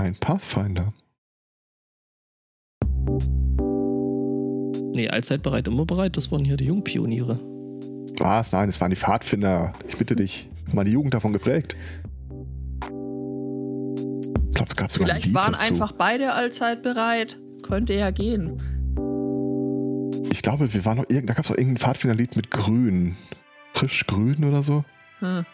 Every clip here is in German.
Ein Pathfinder. Nee, allzeit bereit, immer bereit. Das waren hier die Jungpioniere. Was? Nein, es waren die Pfadfinder. Ich bitte dich. Meine Jugend davon geprägt. Ich glaube, gab sogar Vielleicht ein Lied waren dazu. einfach beide allzeit bereit. Könnte ja gehen. Ich glaube, wir waren noch irgend, da gab es auch irgendein Pfadfinderlied mit Grün. Frisch grün oder so. Hm.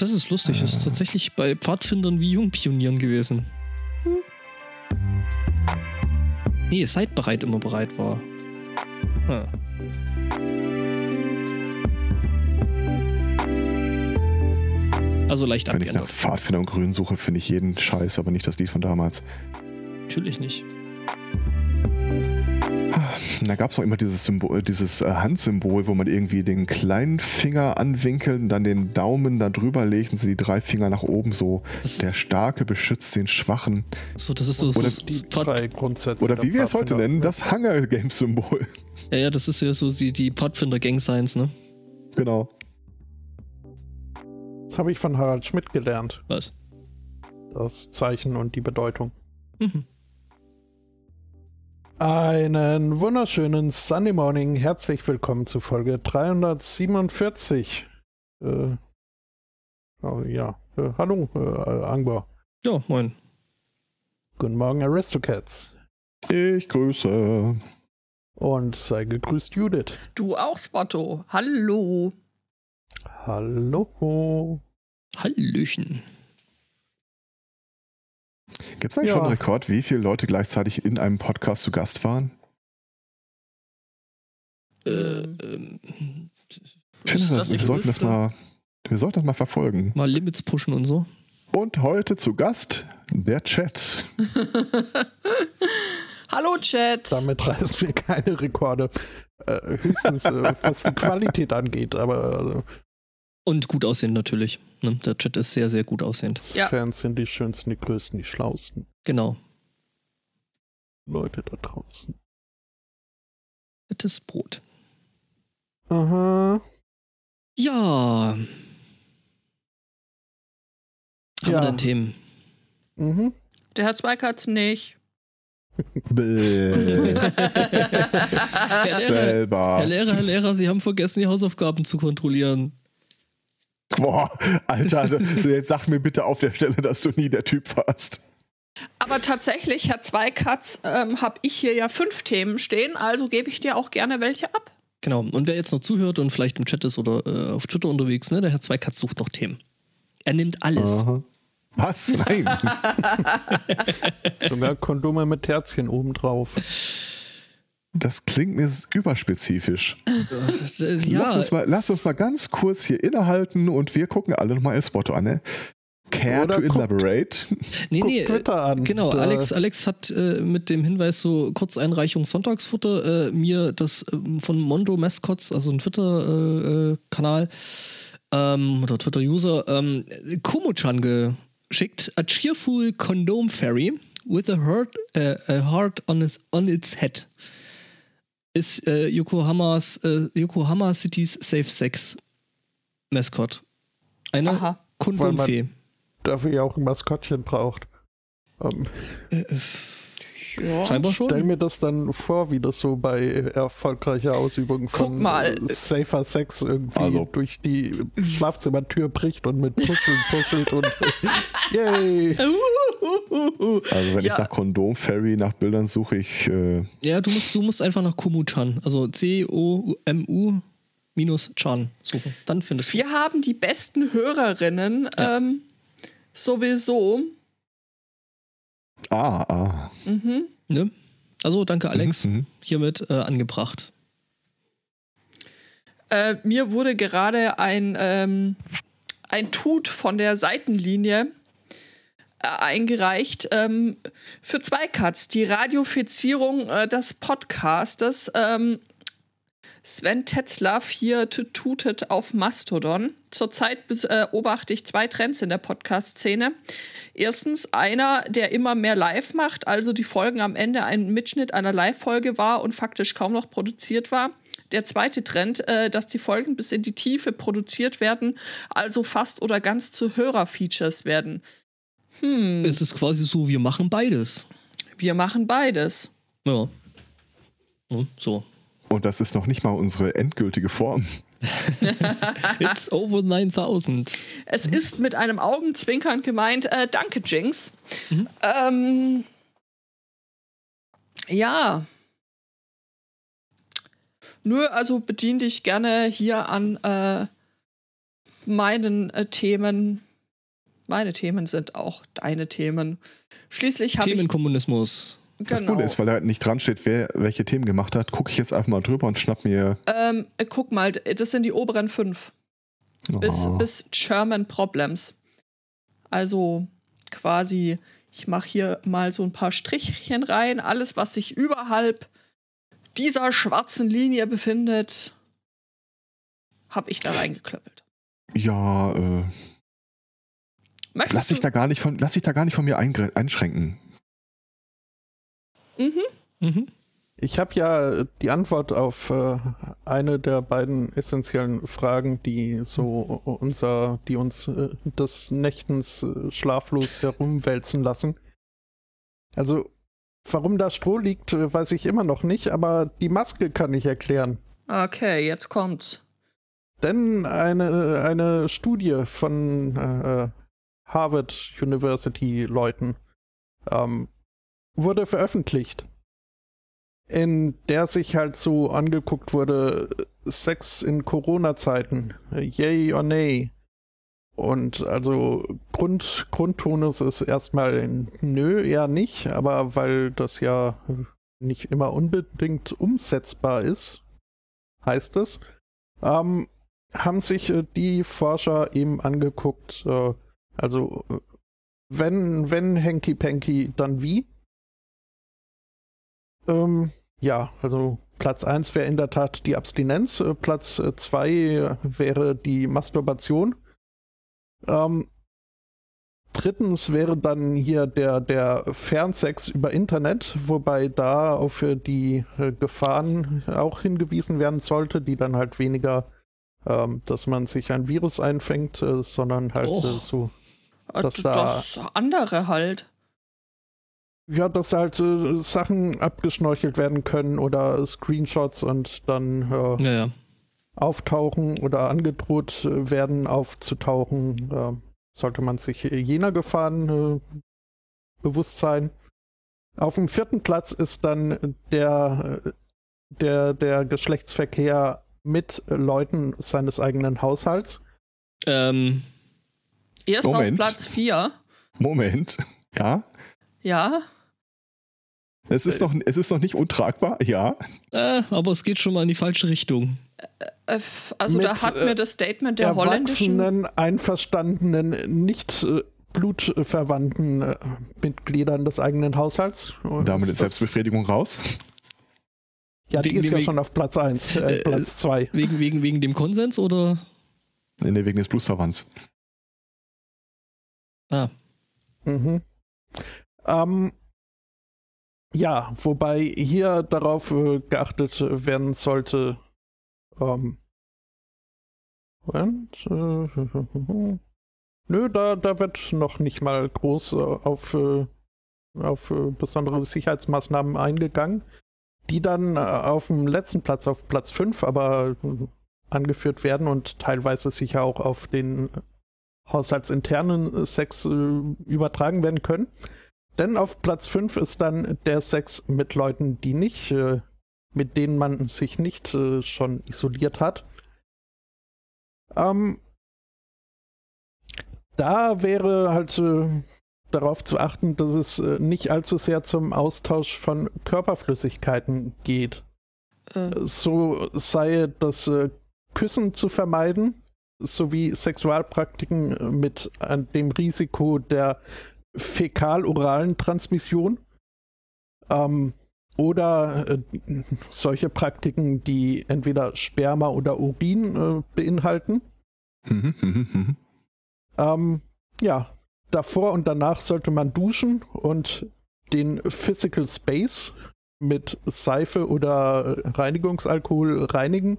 Das ist lustig. Das ist tatsächlich bei Pfadfindern wie Jungpionieren gewesen. Hm. Nee, seid bereit, immer bereit war. Hm. Also leicht Wenn ich nach abgeändert. Pfadfinder und Grün suche, finde ich jeden Scheiß, aber nicht das Lied von damals. Natürlich nicht. Da gab es auch immer dieses, Symbol, dieses äh, Handsymbol, wo man irgendwie den kleinen Finger anwinkelt und dann den Daumen da drüber legt und sie die drei Finger nach oben so. Das- Der Starke beschützt den Schwachen. So, das ist so, so, Oder so Die drei Grundsätze. Oder der wie wir es heute nennen, das Hunger Games Symbol. ja, ja, das ist ja so die, die Pfadfinder-Gang-Signs, ne? genau. Das habe ich von Harald Schmidt gelernt. Was? Das Zeichen und die Bedeutung. Mhm. Einen wunderschönen Sunday Morning. Herzlich willkommen zu Folge 347. Äh, oh, ja, äh, hallo, äh, Angbar. Ja, moin. Guten Morgen, Aristocats. Ich grüße. Und sei gegrüßt, Judith. Du auch, Spotto. Hallo. Hallo. Hallöchen. Gibt es eigentlich Ja. schon einen Rekord, wie viele Leute gleichzeitig in einem Podcast zu Gast waren? Äh, Ähm, Ich finde, das das, wir, sollten das mal, wir sollten das mal verfolgen. mal Limits pushen und so. Und heute zu Gast der Chat. Hallo, Chat. Damit reißen wir keine Rekorde. Äh, höchstens, äh, was die Qualität angeht. Aber also, Und gut aussehend natürlich. Ne? Der Chat ist sehr, sehr gut aussehend. Ja. Fans sind die schönsten, die größten, die schlausten Genau. Leute da draußen. Fettes Brot. Aha. Ja. Haben Ja. wir denn Themen? Mhm. Der Herr Zweikatz nicht. Bäh. Herr Selber. Herr Lehrer, Herr Lehrer, Sie haben vergessen, die Hausaufgaben zu kontrollieren. Boah, Alter, das- jetzt sag mir bitte auf der Stelle, dass du nie der Typ warst. Aber tatsächlich, Herr Zweikatz, ähm, habe ich hier ja fünf Themen stehen, also gebe ich dir auch gerne welche ab. Genau. Und wer jetzt noch zuhört und vielleicht im Chat ist oder äh, auf Twitter unterwegs, ne, der Herr Zweikatz sucht noch Themen. Er nimmt alles. Aha. Was? Nein. Sogar Kondome mit Herzchen obendrauf. Das klingt mir überspezifisch. Äh, ja, lass, uns mal, lass uns mal ganz kurz hier innehalten und wir gucken alle nochmal El Spotto an. Ne? Care Oder to guckt- elaborate? nee, nee. äh, Twitter an. Genau, Da- Alex, Alex hat äh, mit dem Hinweis so Kurzeinreichung Sonntagsfutter äh, mir das ähm, von Mondo Mascots, also ein Twitter-Kanal äh, Kanal, ähm, oder Twitter-User, ähm, Komo-chan geschickt. A cheerful condom fairy with a heart, äh, a heart on, its, on its head ist äh, Yokohamas, äh, Yokohama City's Safe Sex Mascot. Eine Aha. Dafür ja auch ein Maskottchen braucht. Ähm, Ja. Scheinbar schon. stell mir das dann vor, wie das so bei erfolgreicher Ausübung von äh, Safer Sex irgendwie Also. durch die Schlafzimmertür bricht und mit Puscheln puschelt und yay. Also wenn Ja. ich nach Kondom Fairy nach Bildern suche, ich äh, Ja, du musst, du musst einfach nach Komu-chan, also C-O-M-U minus Chan suchen. Dann findest du. Wir haben die besten Hörerinnen Ja. ähm, sowieso. ah ah. Mhm. Ne? Also danke, Alex. Mhm, mhm. Hiermit äh, angebracht. Äh, mir wurde gerade ein, ähm, ein Tut von der Seitenlinie eingereicht ähm, für Zweikatz, die Radiofizierung äh, des Podcastes. Ähm, Sven Tetzlaff hier tutet auf Mastodon. Zurzeit äh, beobachte ich zwei Trends in der Podcast-Szene. Erstens einer, der immer mehr live macht, also die Folgen am Ende ein Mitschnitt einer Live-Folge war und faktisch kaum noch produziert war. der zweite Trend, äh, dass die Folgen bis in die Tiefe produziert werden, also fast oder ganz zu Hörerfeatures werden. Hm. Es ist quasi so, wir machen beides. Wir machen beides. Ja. so. Und das ist noch nicht mal unsere endgültige Form. It's over 9000. Es ist mit einem Augenzwinkern gemeint, äh, danke, Jinx. Mhm. Ähm, ja. Nur, also bedien dich gerne hier an äh, meinen äh, Themen. Meine Themen sind auch deine Themen. Schließlich habe ich. Themenkommunismus. Das genau. Gute ist, weil da nicht dran steht, wer welche Themen gemacht hat, gucke ich jetzt einfach mal drüber und schnapp mir. Ähm, äh, guck mal, das sind die oberen fünf. Oh. Bis, bis German Problems. Also quasi, ich mache hier mal so ein paar Strichchen rein. Alles, was sich überhalb dieser schwarzen Linie befindet, habe ich da reingeklöppelt. Ja, äh. Lass dich, da gar nicht von, lass dich da gar nicht von mir einschränken. Mhm. Mhm. Ich habe ja die Antwort auf äh, eine der beiden essentiellen Fragen, die so unser, die uns äh, des Nächtens äh, schlaflos herumwälzen lassen. Also, warum da Stroh liegt, äh, weiß ich immer noch nicht, aber die Maske kann ich erklären. Okay, jetzt kommt's. Denn eine, eine Studie von äh, Harvard University Leuten ähm, wurde veröffentlicht, in der sich halt so angeguckt wurde, Sex in Corona-Zeiten, yay or nay. Und also Grund, Grundtonus ist erstmal nö, eher nicht, aber weil das ja nicht immer unbedingt umsetzbar ist, heißt es, ähm, haben sich äh, die Forscher eben angeguckt, äh, also wenn, wenn Hanky Panky, dann wie? Ähm, ja, also Platz 1 wäre in der Tat die Abstinenz, äh, Platz 2 äh, wäre die Masturbation. Ähm, drittens wäre dann hier der, der Fernsex über Internet, wobei da auf die äh, Gefahren auch hingewiesen werden sollte, die dann halt weniger, ähm, dass man sich ein Virus einfängt, äh, sondern halt so. Dass das da andere halt ja, dass halt äh, Sachen abgeschnorchelt werden können oder Screenshots und dann äh, ja, ja. auftauchen oder angedroht äh, werden aufzutauchen, äh, sollte man sich jener Gefahren äh, bewusst sein. Auf dem vierten Platz ist dann der, äh, der, der Geschlechtsverkehr mit Leuten seines eigenen Haushalts. Ähm. Erst Moment. auf Platz 4. Moment. Ja. Ja. Es ist, noch, es ist noch nicht untragbar, ja. Äh, aber es geht schon mal in die falsche Richtung. Äh, äh, also Mit, da hat mir das Statement der holländischen... einverstandenen, nicht äh, blutverwandten Mitgliedern des eigenen Haushalts. Damit ist Selbstbefriedigung raus. Ja, die wegen, ist ja wegen, schon auf Platz 1, äh, Platz 2. Wegen, wegen, wegen dem Konsens oder? Nee, nee wegen des Blutsverwandts. Ah. Mhm. Ähm, ja, wobei hier darauf äh, geachtet werden sollte. Ähm, und, äh, nö, da, da wird noch nicht mal groß äh, auf, äh, auf äh, besondere Sicherheitsmaßnahmen eingegangen, die dann auf dem letzten Platz, auf Platz 5, aber angeführt werden und teilweise sicher auch auf den haushaltsinternen Sex übertragen werden können. Denn auf Platz 5 ist dann der Sex mit Leuten, die nicht, äh, mit denen man sich nicht äh, schon isoliert hat. Ähm, da wäre halt äh, darauf zu achten, dass es äh, nicht allzu sehr zum Austausch von Körperflüssigkeiten geht. Äh. So sei das äh, Küssen zu vermeiden, sowie Sexualpraktiken mit dem Risiko der fäkal-oralen Transmission ähm, oder äh, solche Praktiken, die entweder Sperma oder Urin äh, beinhalten. Mhm, mhm, mhm. ähm, ja, davor und danach sollte man duschen und den Physical Space mit Seife oder Reinigungsalkohol reinigen.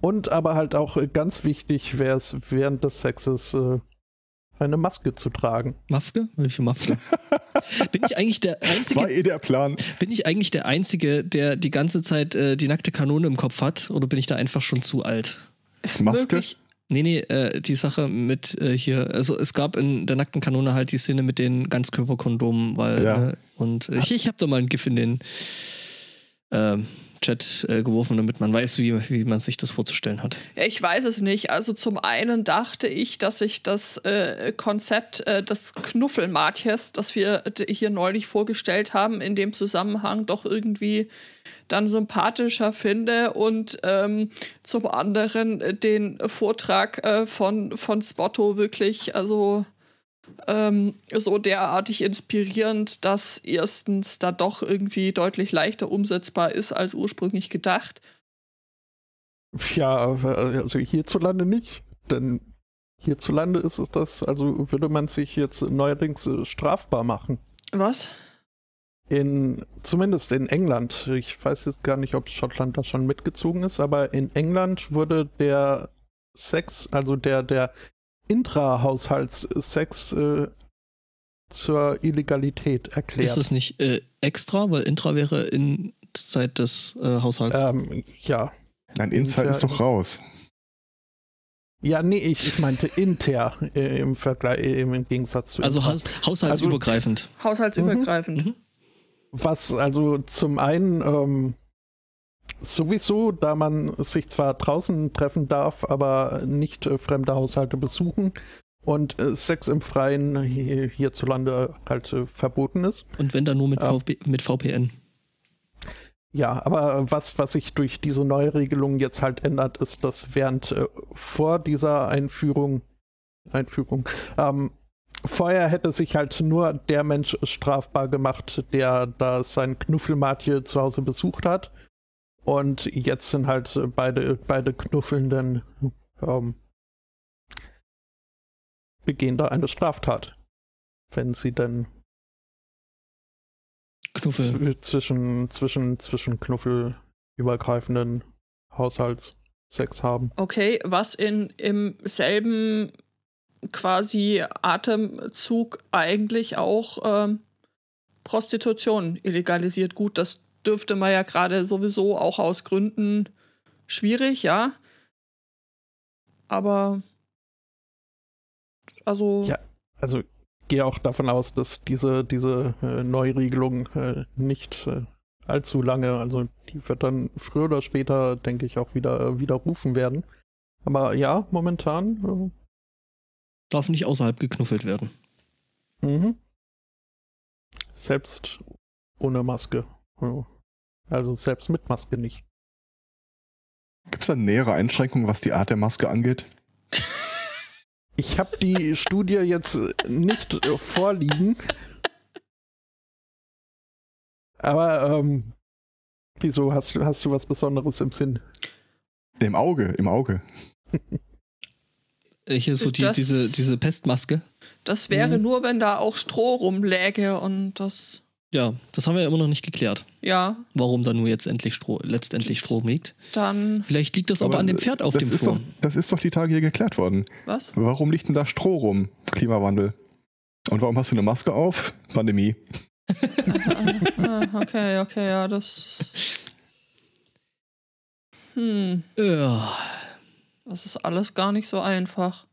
Und aber halt auch äh, ganz wichtig wäre es während des Sexes äh, eine Maske zu tragen. Maske? Welche Maske? bin ich eigentlich der einzige? War eh der Plan. Bin ich eigentlich der einzige, der die ganze Zeit äh, die nackte Kanone im Kopf hat, oder bin ich da einfach schon zu alt? Maske? Nee, nee, äh, die Sache mit äh, hier, also es gab in der nackten Kanone halt die Szene mit den Ganzkörperkondomen, weil, Ja. ne, und äh, ich, ich habe da mal ein GIF in den ähm, Chat äh, geworfen, damit man weiß, wie, wie man sich das vorzustellen hat. Ich weiß es nicht. Also zum einen dachte ich, dass ich das äh, Konzept äh, des Knuffelmatjes, das wir hier neulich vorgestellt haben, in dem Zusammenhang doch irgendwie dann sympathischer finde und ähm, zum anderen den Vortrag äh, von, von Spotto wirklich, also ähm, so derartig inspirierend, dass erstens da doch irgendwie deutlich leichter umsetzbar ist als ursprünglich gedacht. Ja, also hierzulande nicht, denn hierzulande ist es das, also würde man sich jetzt neuerdings äh, strafbar machen. Was? In, zumindest in England, ich weiß jetzt gar nicht, ob Schottland da schon mitgezogen ist, aber in England wurde der Sex, also der, der Intrahaushaltssex äh, zur Illegalität erklärt. Ist das nicht äh, extra, weil intra wäre in Zeit des äh, Haushalts? ähm, ja. Nein, Inside Ja, ist doch raus. Ja, nee, ich, ich meinte inter äh, im Vergleich, äh, im Gegensatz zu also intra. haus haushaltsübergreifend. Haushaltsübergreifend. Mhm. Was also zum einen ähm, sowieso, da man sich zwar draußen treffen darf, aber nicht äh, fremde Haushalte besuchen und äh, Sex im Freien hier, hierzulande halt äh, verboten ist. Und wenn dann nur mit, Ja. VP, mit VPN. Ja, aber was, was sich durch diese Neuregelung jetzt halt ändert, ist, dass während äh, vor dieser Einführung, Einführung, ähm, vorher hätte sich halt nur der Mensch strafbar gemacht, der da sein Knuffelmatje zu Hause besucht hat. Und jetzt sind halt beide, beide Knuffelnden ähm, begehen da eine Straftat. Wenn sie dann Knuffel. zw- zwischen, zwischen, zwischen knuffelübergreifenden Haushaltssex haben. Okay, was in im selben quasi Atemzug eigentlich auch ähm, Prostitution illegalisiert. Gut, das dürfte man ja gerade sowieso auch aus Gründen schwierig, ja. Aber also Ja. Also gehe auch davon aus, dass diese, diese äh, Neuregelung äh, nicht äh, allzu lange, also die wird dann früher oder später, denke ich, auch wieder äh, widerrufen werden. Aber ja, momentan. Darf nicht außerhalb geknuffelt werden. Äh, mhm. Selbst ohne Maske. Also selbst mit Maske nicht. Gibt es da nähere Einschränkungen, was die Art der Maske angeht? Ich habe die Studie jetzt nicht vorliegen. Aber ähm, wieso hast, du- hast du was Besonderes im Sinn? Im Auge, im Auge. Hier so die, Das- diese, diese Pestmaske. das wäre Mhm. nur, wenn da auch Stroh rumläge und das Ja, das haben wir ja immer noch nicht geklärt. ja, Warum da nur jetzt endlich Stroh, letztendlich Strom liegt. dann Vielleicht liegt das aber, Aber an dem Pferd auf das dem ist doch, Das ist doch die Tage hier geklärt worden. was? Warum liegt denn da Stroh rum? Klimawandel. Und warum hast du eine Maske auf? Pandemie. okay, okay, ja, das hm, Ja. das ist alles gar nicht so einfach.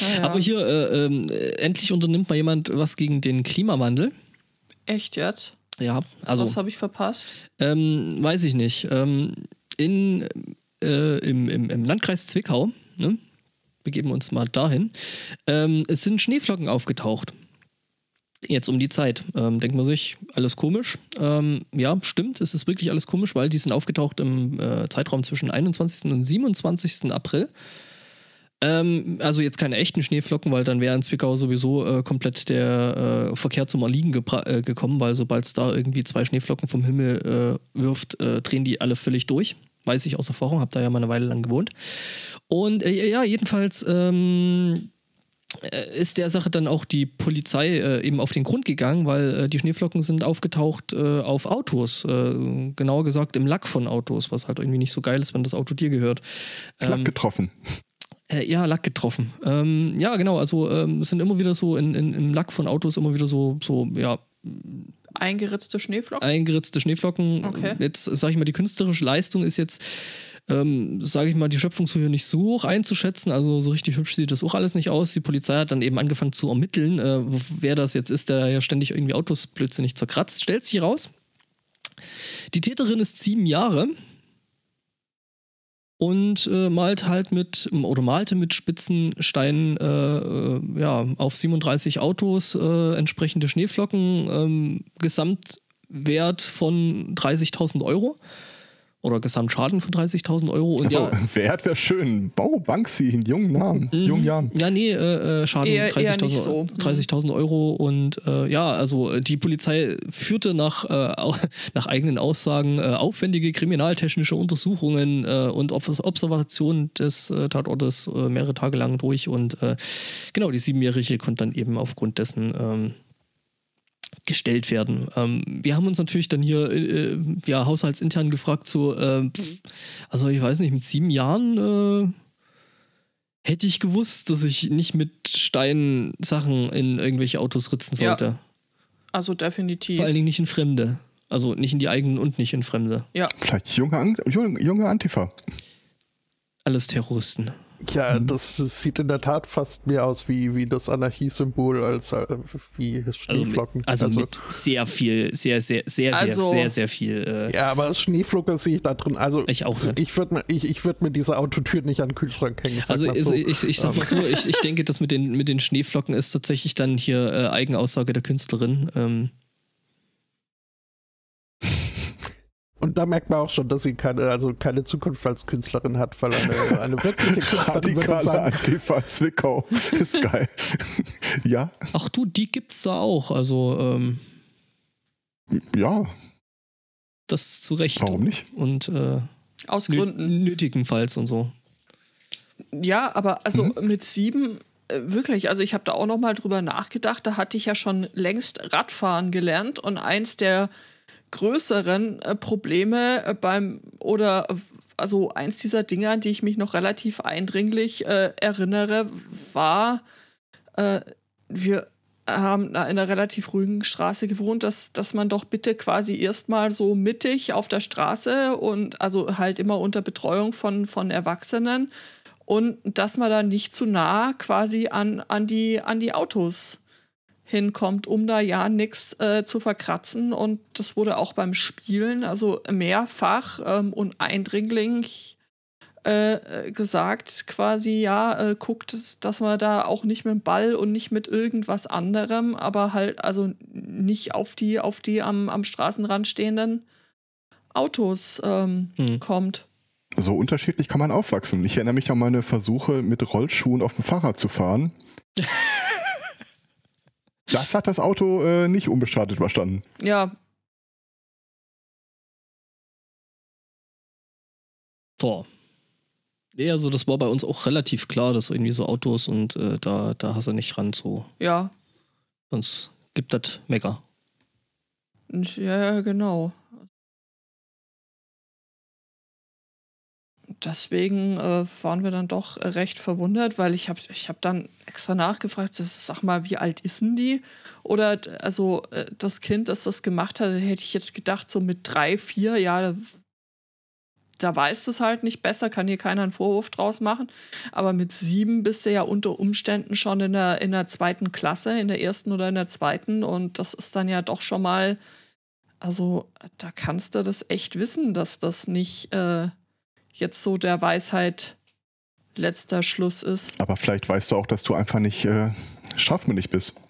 Naja, Aber hier, äh, ähm, äh, endlich unternimmt mal jemand was gegen den Klimawandel. Echt jetzt? Ja, also Was habe ich verpasst? Ähm, weiß ich nicht. Ähm, in, äh, im, im, Im Landkreis Zwickau, ne? begeben wir uns mal dahin, ähm, es sind Schneeflocken aufgetaucht. Jetzt um die Zeit. Ähm, denkt man sich, alles komisch. Ähm, ja, stimmt, es ist wirklich alles komisch, weil die sind aufgetaucht im äh, Zeitraum zwischen 21. und 27. April. Ähm, also jetzt keine echten Schneeflocken, weil dann wäre in Zwickau sowieso äh, komplett der äh, Verkehr zum Erliegen äh, gekommen, weil sobald es da irgendwie zwei Schneeflocken vom Himmel äh, wirft, äh, drehen die alle völlig durch. Weiß ich aus Erfahrung, habe da ja mal eine Weile lang gewohnt. Und äh, ja, jedenfalls ähm, äh, ist der Sache dann auch die Polizei äh, eben auf den Grund gegangen, weil äh, die Schneeflocken sind aufgetaucht äh, auf Autos, genauer gesagt im Lack von Autos, was halt irgendwie nicht so geil ist, wenn das Auto dir gehört. Lack Ähm, getroffen. Äh, ja, Lack getroffen. Ähm, ja, genau, also ähm, es sind immer wieder so in, in, im Lack von Autos immer wieder so, so ja, Eingeritzte Schneeflocken. eingeritzte Schneeflocken. Okay. Jetzt sage ich mal, die künstlerische Leistung ist jetzt, ähm, sage ich mal, die Schöpfungshöhe nicht so hoch einzuschätzen. Also so richtig hübsch sieht das auch alles nicht aus. Die Polizei hat dann eben angefangen zu ermitteln, äh, wer das jetzt ist, der ja ständig irgendwie Autos blödsinnig zerkratzt. Stellt sich raus, die Täterin ist sieben Jahre und äh, malt halt mit oder malte mit spitzen Steinen äh, äh, ja, auf 37 Autos äh, entsprechende Schneeflocken, ähm, Gesamtwert von 30.000 Euro oder Gesamtschaden von 30.000 Euro. Und Also, ja, Wert wäre schön. Bau Banksy in jungen Namen, jungen Jahren. ja, nee, äh, äh, Schaden Eher- eher 30.000 nicht so. Mhm. 30.000 Euro und äh, ja, also äh, die Polizei führte nach, äh, nach eigenen Aussagen äh, aufwendige kriminaltechnische Untersuchungen äh, und Ob Observationen des äh, Tatortes äh, mehrere Tage lang durch und äh, genau, die Siebenjährige konnte dann eben aufgrund dessen ähm, gestellt werden. Ähm, wir haben uns natürlich dann hier äh, äh, ja, haushaltsintern gefragt, so, äh, also ich weiß nicht, mit sieben Jahren äh, hätte ich gewusst, dass ich nicht mit Steinen Sachen in irgendwelche Autos ritzen Ja. sollte. Also definitiv. Vor allen Dingen nicht in Fremde. Also nicht in die eigenen und nicht in Fremde. Ja, Vielleicht junge, junge Antifa. Alles Terroristen. Ja, das sieht in der Tat fast mehr aus wie, wie das Anarchiesymbol als äh, wie Also, Schneeflocken. mit, also, mit sehr viel, sehr, sehr, sehr, Also- sehr, sehr, sehr viel. Äh, ja, aber Schneeflocken sehe ich da drin. Also Ich auch nicht. Ich würde mir, ich, ich würd mir diese Autotür nicht an den Kühlschrank hängen. Also so. ich, ich sag mal so, ich, ich denke, das mit den, mit den Schneeflocken ist tatsächlich dann hier äh, Eigenaussage der Künstlerin. Ähm, Und da merkt man auch schon, dass sie keine, also keine Zukunft als Künstlerin hat, weil eine, eine wirkliche Künstlerin würde Radikale sagen, Antifa Zwickau. Ist geil. ja, ach du, die gibt's da auch. Also ähm, ja, das zu Recht. warum nicht? Und äh, aus Gründen. nötigenfalls und so. Ja, aber also Mhm. mit sieben, äh, wirklich, also ich habe da auch noch mal drüber nachgedacht, da hatte ich ja schon längst Radfahren gelernt und eins der größeren äh, Probleme äh, beim, oder also eins dieser Dinge, an die ich mich noch relativ eindringlich äh, erinnere, war, äh, wir haben in einer relativ ruhigen Straße gewohnt, dass, dass man doch bitte quasi erstmal so mittig auf der Straße und also halt immer unter Betreuung von, von Erwachsenen und dass man da nicht zu nah quasi an, an, die, an die Autos hinkommt, um da ja nichts äh, zu verkratzen. Und das wurde auch beim Spielen, also mehrfach ähm, und eindringlich äh, gesagt, quasi, ja, äh, guckt, dass man da auch nicht mit dem Ball und nicht mit irgendwas anderem, aber halt, also nicht auf die, auf die am, am Straßenrand stehenden Autos ähm, Hm. kommt. So unterschiedlich kann man aufwachsen. Ich erinnere mich an meine Versuche, mit Rollschuhen auf dem Fahrrad zu fahren. Das hat das Auto äh, nicht unbeschadet überstanden. Ja, Boah. Nee, also das war bei uns auch relativ klar, dass irgendwie so Autos und äh, da, da hast du nicht ran, so. ja, Sonst gibt das Mecker. Und Ja, genau. Deswegen äh, waren wir dann doch recht verwundert, weil ich habe ich hab dann extra nachgefragt, sag mal, wie alt ist denn die? Oder also äh, das Kind, das das gemacht hat, hätte ich jetzt gedacht, so mit drei, vier, ja, da, da weiß das halt nicht besser, kann hier keiner einen Vorwurf draus machen. Aber mit sieben bist du ja unter Umständen schon in der, in der zweiten Klasse, in der ersten oder in der zweiten. Und das ist dann ja doch schon mal, also da kannst du das echt wissen, dass das nicht äh, jetzt so der Weisheit letzter Schluss ist. Aber vielleicht weißt du auch, dass du einfach nicht äh, strafmündig bist.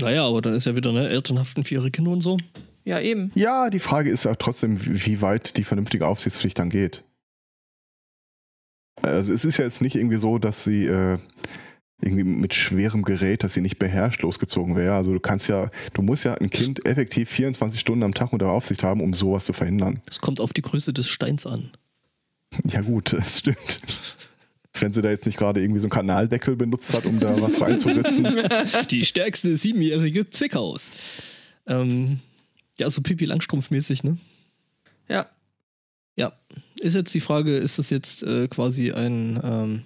Naja, aber dann ist ja wieder ne, Elternhaften für ihre Kinder und so. Ja, eben. Ja, die Frage ist ja trotzdem, wie wie weit die vernünftige Aufsichtspflicht dann geht. Also es ist ja jetzt nicht irgendwie so, dass sie äh, irgendwie mit schwerem Gerät, das sie nicht beherrscht, losgezogen wäre. Also du kannst ja, du musst ja ein Kind effektiv 24 Stunden am Tag unter Aufsicht haben, um sowas zu verhindern. Es kommt auf die Größe des Steins an. Ja gut, das stimmt. wenn sie da jetzt nicht gerade irgendwie so einen Kanaldeckel benutzt hat, um da was reinzuritzen. Die stärkste siebenjährige Zwickhaus. Ähm, ja, so Pipi Langstrumpf-mäßig, ne? Ja. Ja. Ist jetzt die Frage, ist das jetzt äh, quasi ein ähm,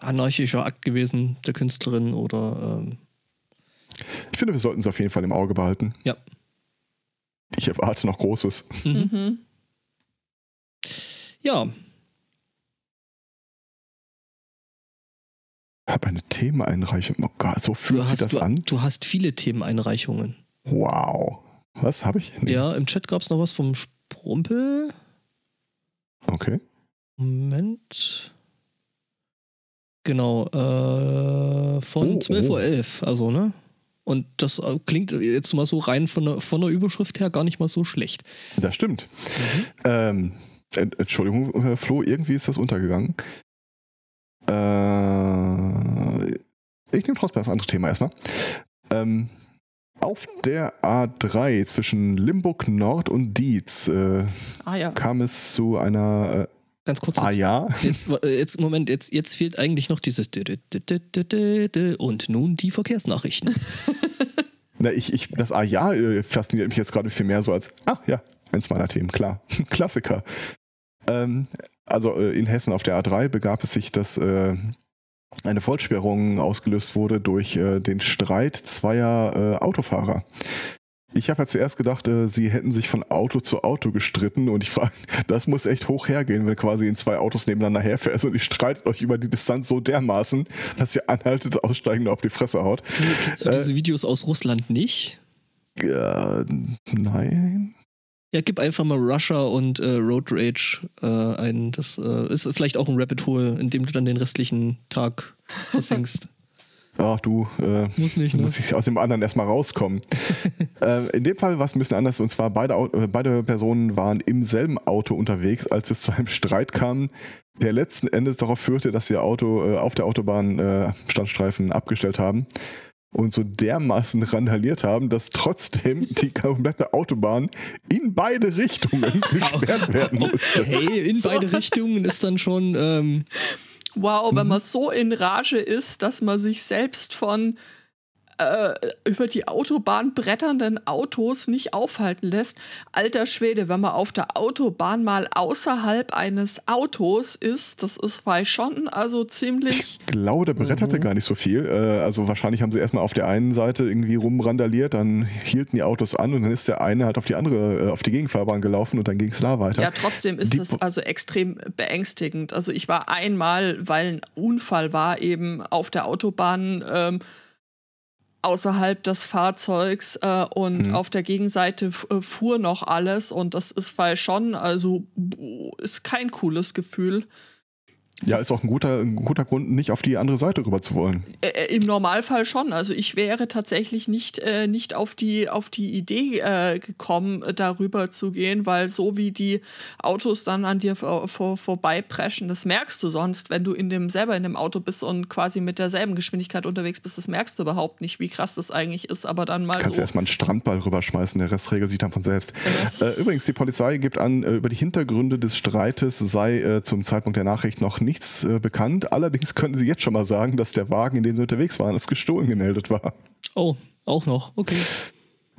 anarchischer Akt gewesen der Künstlerin oder ähm, Ich finde, wir sollten es auf jeden Fall im Auge behalten. ja. Ich erwarte noch Großes. Mhm. Mhm. Ja, Ich habe eine Themeneinreichung. Oh Gott, so fühlt sich das du, an. du hast viele Themeneinreichungen. Wow. Was habe ich? Nee. Ja, im Chat gab es noch was vom Sprumpel. Okay. Moment. Genau, äh, von Oh, 12.11 Uhr, also, ne? Und das äh, klingt jetzt mal so rein von der, von der Überschrift her gar nicht mal so schlecht. Das stimmt. Ähm, Ent- Entschuldigung, äh, Flo, irgendwie ist das untergegangen. Äh, ich nehme trotzdem das andere Thema erstmal. Ähm, auf der A3 zwischen Limburg Nord und Dietz äh, Ah ja. kam es zu einer Ganz kurz. Ah jetzt- ja. Jetzt, äh, jetzt, Moment, jetzt, jetzt fehlt eigentlich noch dieses und nun die Verkehrsnachrichten. Na, ich, ich, das Ah ja äh, fasziniert mich jetzt gerade viel mehr so als, ah ja, eins meiner Themen, klar. Klassiker. Ähm, also äh, in Hessen auf der A3 begab es sich, dass äh, eine Vollsperrung ausgelöst wurde durch den Streit zweier Autofahrer. Ich habe ja zuerst gedacht, äh, sie hätten sich von Auto zu Auto gestritten und ich frage, das muss echt hoch hergehen, wenn quasi in zwei Autos nebeneinander herfährst und ihr streitet euch über die Distanz so dermaßen, dass ihr anhaltet, aussteigen und auf die Fresse haut. Kennst du diese Videos aus Russland nicht? Äh, nein. Ja, gib einfach mal Russia und äh, Road Rage äh, ein. Das äh, ist vielleicht auch ein Rabbit Hole, in dem du dann den restlichen Tag versinkst. Ach du, äh, Muss nicht, ne? musst ich aus dem anderen erstmal rauskommen. äh, in dem Fall war es ein bisschen anders und zwar beide, äh, beide Personen waren im selben Auto unterwegs, als es zu einem Streit kam, der letzten Endes darauf führte, dass sie ihr Auto äh, auf der Autobahn äh, Standstreifen abgestellt haben und so dermaßen randaliert haben, dass trotzdem die komplette Autobahn in beide Richtungen gesperrt werden musste. Hey, in beide Richtungen ist dann schon. Ähm, Wow, Mhm. wenn man so in Rage ist, dass man sich selbst von äh, über die Autobahn bretternden Autos nicht aufhalten lässt. Alter Schwede, wenn man auf der Autobahn mal außerhalb eines Autos ist, das ist bei schon also ziemlich. Ich glaube, der bretterte Mhm. gar nicht so viel. Äh, Also wahrscheinlich haben sie erstmal auf der einen Seite irgendwie rumrandaliert, dann hielten die Autos an und dann ist der eine halt auf die andere, äh, auf die Gegenfahrbahn gelaufen und dann ging es da weiter. Ja, trotzdem ist Die- es also extrem beängstigend. Also ich war einmal, weil ein Unfall war, eben auf der Autobahn ähm, außerhalb des Fahrzeugs äh, und Mhm. auf der Gegenseite äh, fuhr noch alles und das ist weil schon, also ist kein cooles Gefühl. Ja, ist auch ein guter, ein guter Grund, nicht auf die andere Seite rüber zu wollen. Äh, Im Normalfall schon. Also ich wäre tatsächlich nicht, äh, nicht auf, die, auf die Idee äh, gekommen, äh, darüber zu gehen, weil so wie die Autos dann an dir vor, vor, vorbeipreschen, das merkst du sonst, wenn du in dem selber in dem Auto bist und quasi mit derselben Geschwindigkeit unterwegs bist, das merkst du überhaupt nicht, wie krass das eigentlich ist, aber dann mal Kannst du so. erstmal einen Strandball rüberschmeißen, der Rest regelt sich dann von selbst. Äh, übrigens, die Polizei gibt an, äh, über die Hintergründe des Streites sei zum Zeitpunkt der Nachricht noch nichts äh, bekannt. Allerdings können sie jetzt schon mal sagen, dass der Wagen, in dem sie unterwegs waren, als gestohlen gemeldet war. oh, auch noch. Okay.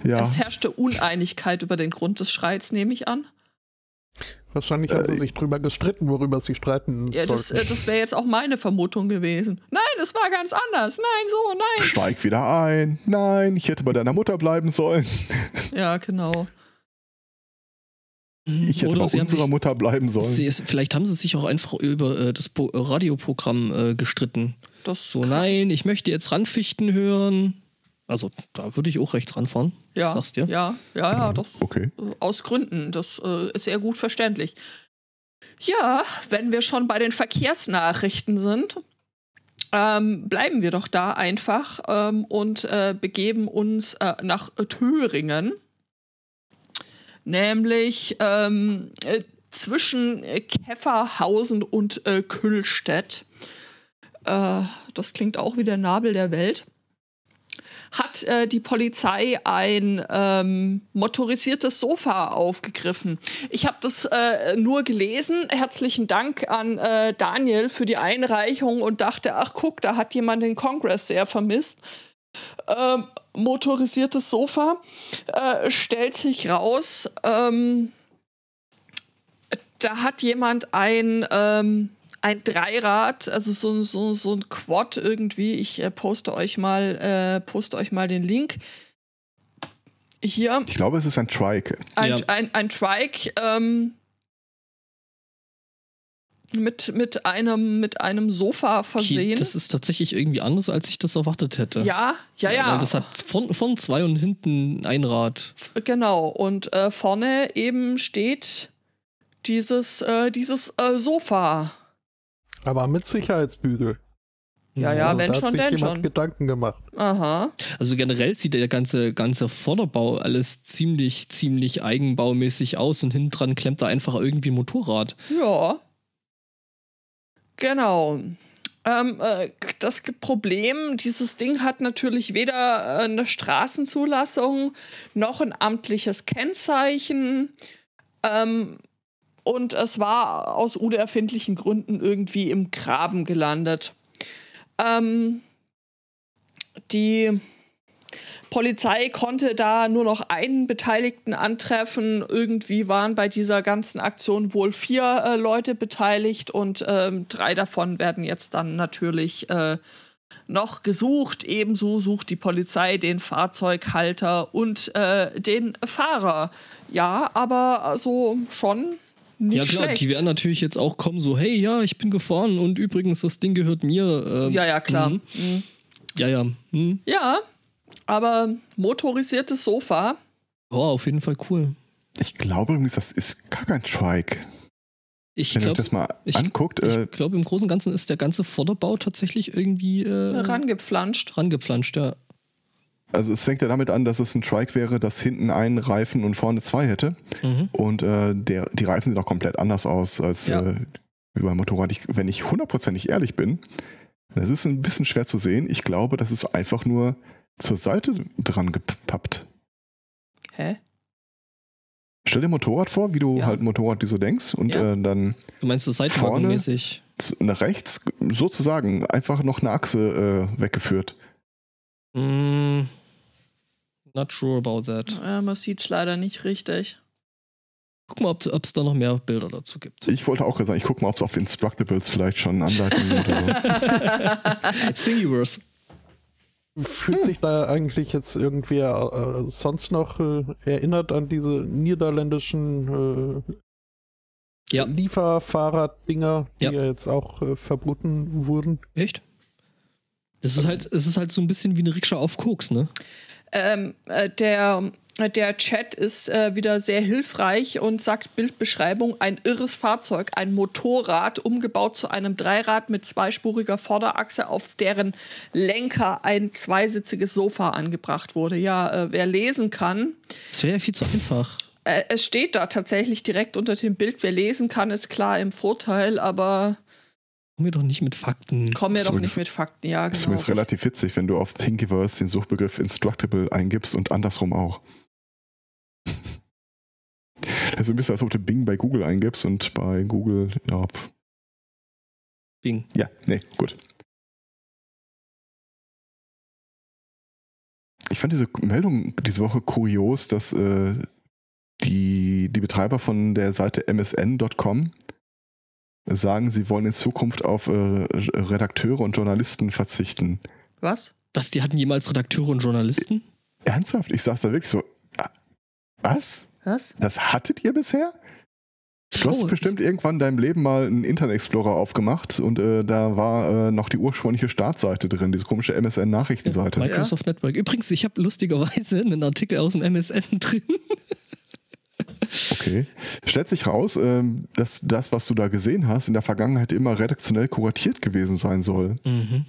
Ja, Es herrschte Uneinigkeit über den Grund des Streits, nehme ich an. Wahrscheinlich haben Äh, sie sich drüber gestritten, worüber sie streiten Ja, das, sollten. äh, das wäre jetzt auch meine Vermutung gewesen. Nein, es war ganz anders. Nein, so, nein. steig wieder ein. Nein, ich hätte bei deiner Mutter bleiben sollen. Ja, genau. Ich hätte Oder bei sie unserer sich, Mutter bleiben sollen. sie ist, vielleicht haben sie sich auch einfach über äh, das po Radioprogramm äh, gestritten. Das So, nein, ich möchte jetzt Randfichten hören. Also, da würde ich auch rechts ranfahren. Ja, Sagst dir. ja, ja, ja, das Okay. äh, aus Gründen. Das äh, ist sehr gut verständlich. Ja, wenn wir schon bei den Verkehrsnachrichten sind, ähm, bleiben wir doch da einfach ähm, und äh, begeben uns äh, nach Thüringen. Nämlich ähm, äh, zwischen äh, Käfferhausen und äh, Kühlstedt. Äh, das klingt auch wie der Nabel der Welt. hat äh, die Polizei ein ähm, motorisiertes Sofa aufgegriffen. Ich habe das äh, nur gelesen. Herzlichen Dank an äh, Daniel für die Einreichung und dachte, ach guck, da hat jemand den Kongress sehr vermisst. Ähm, motorisiertes Sofa äh, stellt sich raus. Ähm, da hat jemand ein ähm, ein Dreirad, also so, so, so ein Quad irgendwie. Ich äh, poste euch mal, äh, poste euch mal den Link. Hier. Ich glaube, es ist ein Trike. Ein, ja. ein, ein Trike ähm, mit, mit, einem, mit einem Sofa versehen. Das ist tatsächlich irgendwie anders, als ich das erwartet hätte. Ja, ja, ja. Weil das hat vorn, vorn zwei und hinten ein Rad. Genau. Und äh, vorne eben steht dieses, äh, dieses äh, Sofa. Aber mit Sicherheitsbügel. Ja, ja, also, wenn da schon, hat sich denn jemand schon. Gedanken gemacht. Aha. Also generell sieht der ganze, ganze Vorderbau alles ziemlich, ziemlich eigenbaumäßig aus und hinten dran klemmt da einfach irgendwie ein Motorrad. Ja. Genau. Ähm, äh, das Problem, dieses Ding hat natürlich weder äh, eine Straßenzulassung noch ein amtliches Kennzeichen. Ähm, und es war aus unerfindlichen Gründen irgendwie im Graben gelandet. Ähm, die Polizei konnte da nur noch einen Beteiligten antreffen. Irgendwie waren bei dieser ganzen Aktion wohl vier äh, Leute beteiligt und ähm, drei davon werden jetzt dann natürlich äh, noch gesucht. Ebenso sucht die Polizei den Fahrzeughalter und äh, den Fahrer. Ja, aber also schon nicht ja klar, schlecht. die werden natürlich jetzt auch kommen, so, hey, ja, ich bin gefahren und übrigens, das Ding gehört mir. Ähm, ja, ja, klar. Mhm. Mhm. Ja, ja. Mhm. Ja, aber motorisiertes Sofa. Oh, auf jeden Fall cool. Ich glaube übrigens, das ist gar kein Trike. Ich Wenn ihr euch das mal ich- anguckt, äh, Ich glaube, im Großen und Ganzen ist der ganze Vorderbau tatsächlich irgendwie äh, Rangepflanscht. rangepflanscht, ja. also es fängt ja damit an, dass es ein Trike wäre, das hinten einen Reifen und vorne zwei hätte. Mhm. Und äh, der, die Reifen sehen auch komplett anders aus als Ja. äh, wie beim Motorrad. Ich, wenn ich hundertprozentig ehrlich bin, das ist ein bisschen schwer zu sehen. Ich glaube, das ist einfach nur zur Seite dran gepappt. Hä? Stell dir ein Motorrad vor, wie du Ja. halt ein Motorrad dir so denkst und Ja. äh, dann Du meinst so Vorne? Seitenwagenmäßig? nach rechts sozusagen einfach noch eine Achse äh, weggeführt. Mm, not sure about that. Ja, man sieht es leider nicht richtig. Guck mal, ob es da noch mehr Bilder dazu gibt. Ich wollte auch gerade sagen, ich gucke mal, ob es auf Instructables vielleicht schon Anleitungen oder so. Thingiverse. Fühlt sich da eigentlich jetzt irgendwer äh, sonst noch äh, erinnert an diese niederländischen äh, Ja. Lieferfahrrad-Dinger, die Ja. ja. jetzt auch äh, verboten wurden? Echt? Das ist halt, es ist halt so ein bisschen wie eine Rikscha auf Koks, ne? Ähm, äh, der, der Chat ist äh, wieder sehr hilfreich und sagt Bildbeschreibung: ein irres Fahrzeug, ein Motorrad, umgebaut zu einem Dreirad mit zweispuriger Vorderachse, auf deren Lenker ein zweisitziges Sofa angebracht wurde. Ja, äh, wer lesen kann, Das wäre ja viel zu einfach. äh, es steht da tatsächlich direkt unter dem Bild, wer lesen kann, ist klar im Vorteil, aber Komm mir doch nicht mit Fakten. kommen wir So, doch nicht mit Fakten. Ja, Das ist genau. relativ witzig, wenn du auf Thingiverse den Suchbegriff Instructable eingibst und andersrum auch. Ist ein bisschen, als ob du Bing bei Google eingibst und bei Google, ja. Bing. ja, nee, gut. Ich fand diese Meldung diese Woche kurios, dass äh, die, die Betreiber von der Seite msn.com sagen, sie wollen in Zukunft auf äh, Redakteure und Journalisten verzichten. Was? Was, die hatten jemals Redakteure und Journalisten? Ernsthaft? Ich saß da wirklich so, ah, was? Was? Das hattet ihr bisher? Du hast Oh, bestimmt irgendwann in deinem Leben mal einen Internet Explorer aufgemacht und äh, da war äh, noch die ursprüngliche Startseite drin, diese komische MSN-Nachrichtenseite. Microsoft Network. Übrigens, ich habe lustigerweise einen Artikel aus dem MSN drin. Okay. Stellt sich raus, ähm, dass das, was du da gesehen hast, in der Vergangenheit immer redaktionell kuratiert gewesen sein soll. Mhm.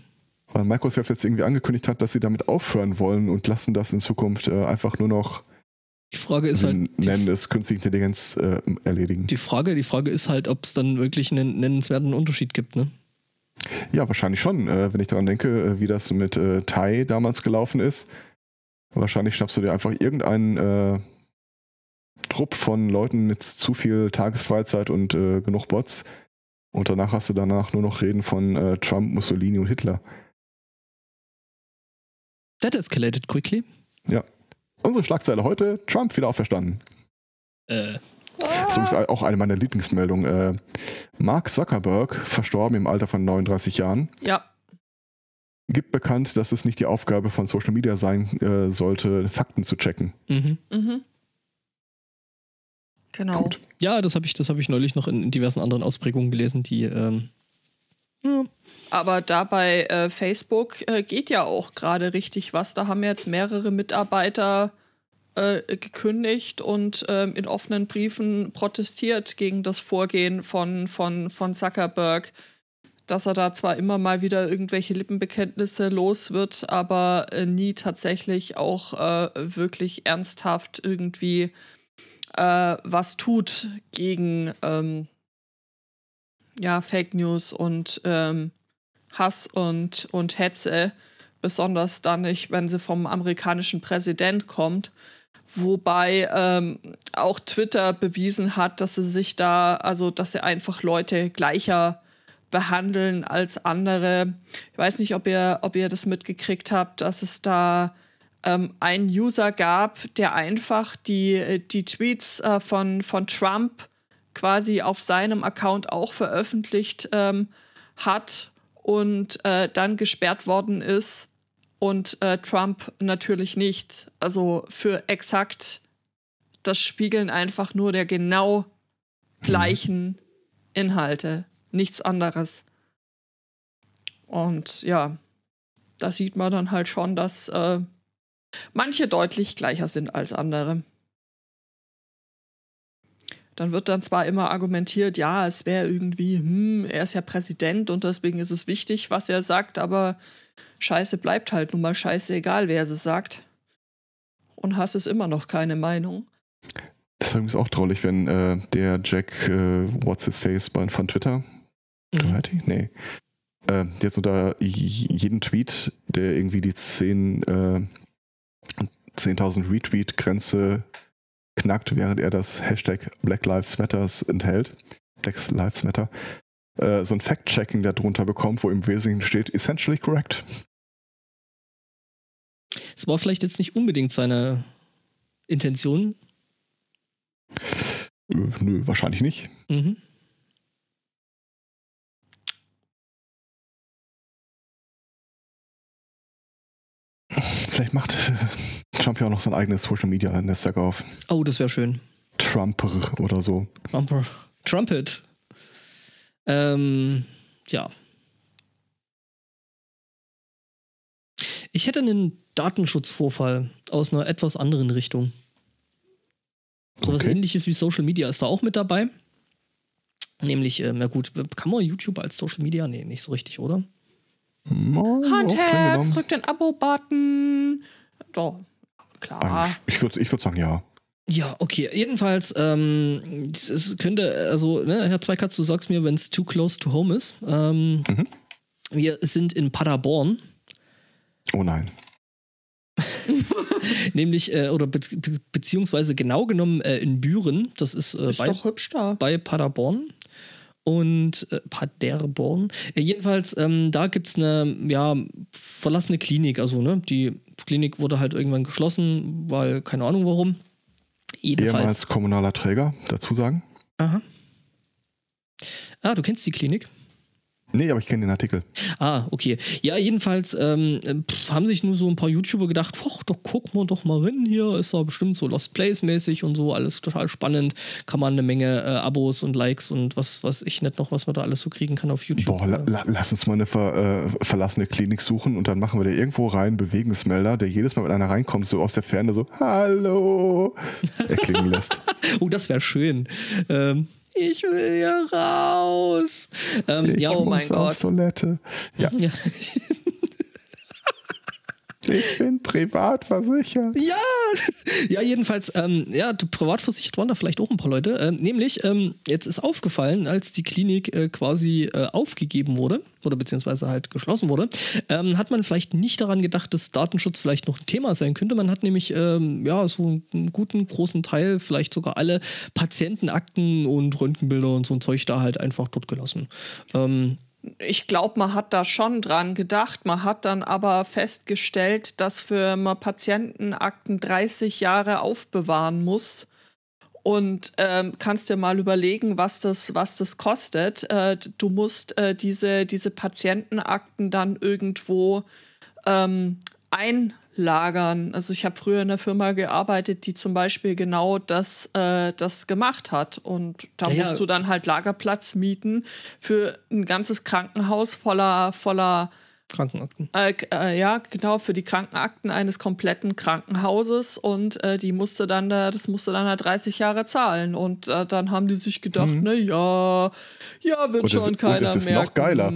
Weil Microsoft jetzt irgendwie angekündigt hat, dass sie damit aufhören wollen und lassen das in Zukunft äh, einfach nur noch, Die Frage ist halt, nennen es künstliche Intelligenz äh, erledigen. die Frage, die Frage ist halt, ob es dann wirklich einen nennenswerten Unterschied gibt, ne? Ja, wahrscheinlich schon. Äh, wenn ich daran denke, äh, wie das mit äh, Tai damals gelaufen ist, Wahrscheinlich schnappst du dir einfach irgendeinen äh, Trupp von Leuten mit zu viel Tagesfreizeit und äh, genug Bots. Und danach hast du danach nur noch Reden von äh, Trump, Mussolini und Hitler. That escalated quickly. Unsere Schlagzeile heute: Trump wieder auferstanden. Äh, Das ist übrigens auch eine meiner Lieblingsmeldungen. Äh, Mark Zuckerberg, verstorben im Alter von 39 Jahren, Ja, gibt bekannt, dass es nicht die Aufgabe von Social Media sein äh, sollte, Fakten zu checken. mhm. mhm. Genau. Gut. Ja, das habe ich, das hab ich neulich noch in, in diversen anderen Ausprägungen gelesen, die. Ähm, ja. Aber da bei äh, Facebook äh, geht ja auch gerade richtig was. Da haben jetzt mehrere Mitarbeiter äh, gekündigt und ähm, in offenen Briefen protestiert gegen das Vorgehen von, von, von Zuckerberg. Dass er da zwar immer mal wieder irgendwelche Lippenbekenntnisse los wird, aber äh, nie tatsächlich auch äh, wirklich ernsthaft irgendwie äh, was tut gegen ähm, ja, Fake News und ähm, Hass und, und Hetze, besonders dann nicht, wenn sie vom amerikanischen Präsident kommt. Wobei ähm, auch Twitter bewiesen hat, dass sie sich da, also dass sie einfach Leute gleicher behandeln als andere. Ich weiß nicht, ob ihr, ob ihr das mitgekriegt habt, dass es da ähm, einen User gab, der einfach die, die Tweets äh, von, von Trump quasi auf seinem Account auch veröffentlicht ähm, hat und äh, dann gesperrt worden ist und äh, Trump natürlich nicht. Also für exakt das Spiegeln einfach nur der genau gleichen Inhalte, nichts anderes. Und ja, da sieht man dann halt schon, dass äh, manche deutlich gleicher sind als andere. Dann wird dann zwar immer argumentiert, ja, es wäre irgendwie, hm, er ist ja Präsident und deswegen ist es wichtig, was er sagt, aber Scheiße bleibt halt nun mal scheiße, egal wer es sagt. Und Hass ist immer noch keine Meinung. Das ist übrigens auch traurig, wenn äh, der Jack äh, What's His Face bei- von Twitter, Mhm. Nee. Äh, jetzt unter jeden Tweet, der irgendwie die 10, äh, 10.000 Retweet-Grenze knackt, während er das Hashtag Black Lives Matters enthält, Black Lives Matter, äh, so ein Fact-Checking darunter bekommt, wo im Wesentlichen steht, essentially correct. Es war vielleicht jetzt nicht unbedingt seine Intention. Äh, nö, wahrscheinlich nicht. Mhm. Vielleicht macht Trump ja auch noch sein eigenes Social-Media-Netzwerk auf. Oh, das wäre schön. Trumper oder so. Trumper. Trumpet. Ähm, ja. Ich hätte einen Datenschutzvorfall aus einer etwas anderen Richtung. Sowas Okay. ähnliches wie Social Media ist da auch mit dabei. Nämlich, ähm, na gut, kann man YouTube als Social Media? Nee, nicht so richtig, oder? Oh, Handherz, drück den Abo-Button. Doch, klar. Ich würde ich würd sagen, ja. Ja, okay. Jedenfalls, ähm, es- könnte, also, ne, Herr Zweikatz, du sagst mir, wenn es too close to home ist. Ähm, Mhm. Wir sind in Paderborn, Oh nein. nämlich, äh, oder be beziehungsweise genau genommen äh, in Büren. Das ist, äh, Ist bei, doch hübsch da. bei Paderborn. Und äh, Paderborn. Äh, jedenfalls, ähm, da gibt es eine ja, verlassene Klinik. Also, ne, die Klinik wurde halt irgendwann geschlossen, weil keine Ahnung warum. Jedenfalls. Ehemals kommunaler Träger, dazu sagen? Aha. Ah, du kennst die Klinik? Nee, aber ich kenne den Artikel. Ah, okay. Ja, jedenfalls ähm, pf, haben sich nur so ein paar YouTuber gedacht, ach, doch guck mal doch mal rein hier, ist da bestimmt so Lost Place mäßig und so, alles total spannend. Kann man eine Menge äh, Abos und Likes und was weiß ich nicht noch, was man da alles so kriegen kann auf YouTube. Boah, la, la, lass uns mal eine ver, äh, verlassene Klinik suchen und dann machen wir da irgendwo rein Bewegungsmelder, der jedes Mal, wenn einer reinkommt, so aus der Ferne so Hallo erklingen lässt. Oh, das wäre schön. Ähm, ich will hier raus. Ähm, Ich ja, oh mein muss auf Gott. Toilette. Ja, Ja. Ich bin privat versichert. Ja, ja jedenfalls, ähm, ja, privat versichert waren da vielleicht auch ein paar Leute. Ähm, nämlich, ähm, jetzt ist aufgefallen, als die Klinik äh, quasi äh, aufgegeben wurde oder beziehungsweise halt geschlossen wurde, ähm, hat man vielleicht nicht daran gedacht, dass Datenschutz vielleicht noch ein Thema sein könnte. Man hat nämlich ähm, ja so einen guten großen Teil, vielleicht sogar alle Patientenakten und Röntgenbilder und so ein Zeug da halt einfach dort gelassen. Ähm, ich glaube, man hat da schon dran gedacht. Man hat dann aber festgestellt, dass für man Patientenakten 30 Jahre aufbewahren muss. Und ähm, kannst dir mal überlegen, was das, was das kostet. Äh, du musst äh, diese, diese Patientenakten dann irgendwo ähm, ein, lagern. Also ich habe früher in einer Firma gearbeitet, die zum Beispiel genau das, äh, das gemacht hat. Und da ja, musst du dann halt Lagerplatz mieten für ein ganzes Krankenhaus voller, voller Krankenakten. Äh, äh, ja, genau, für die Krankenakten eines kompletten Krankenhauses und äh, die musste dann, das musste dann halt 30 Jahre zahlen. Und äh, dann haben die sich gedacht, mhm. ne, ja, ja, wird und schon das, keiner und das ist merken. noch geiler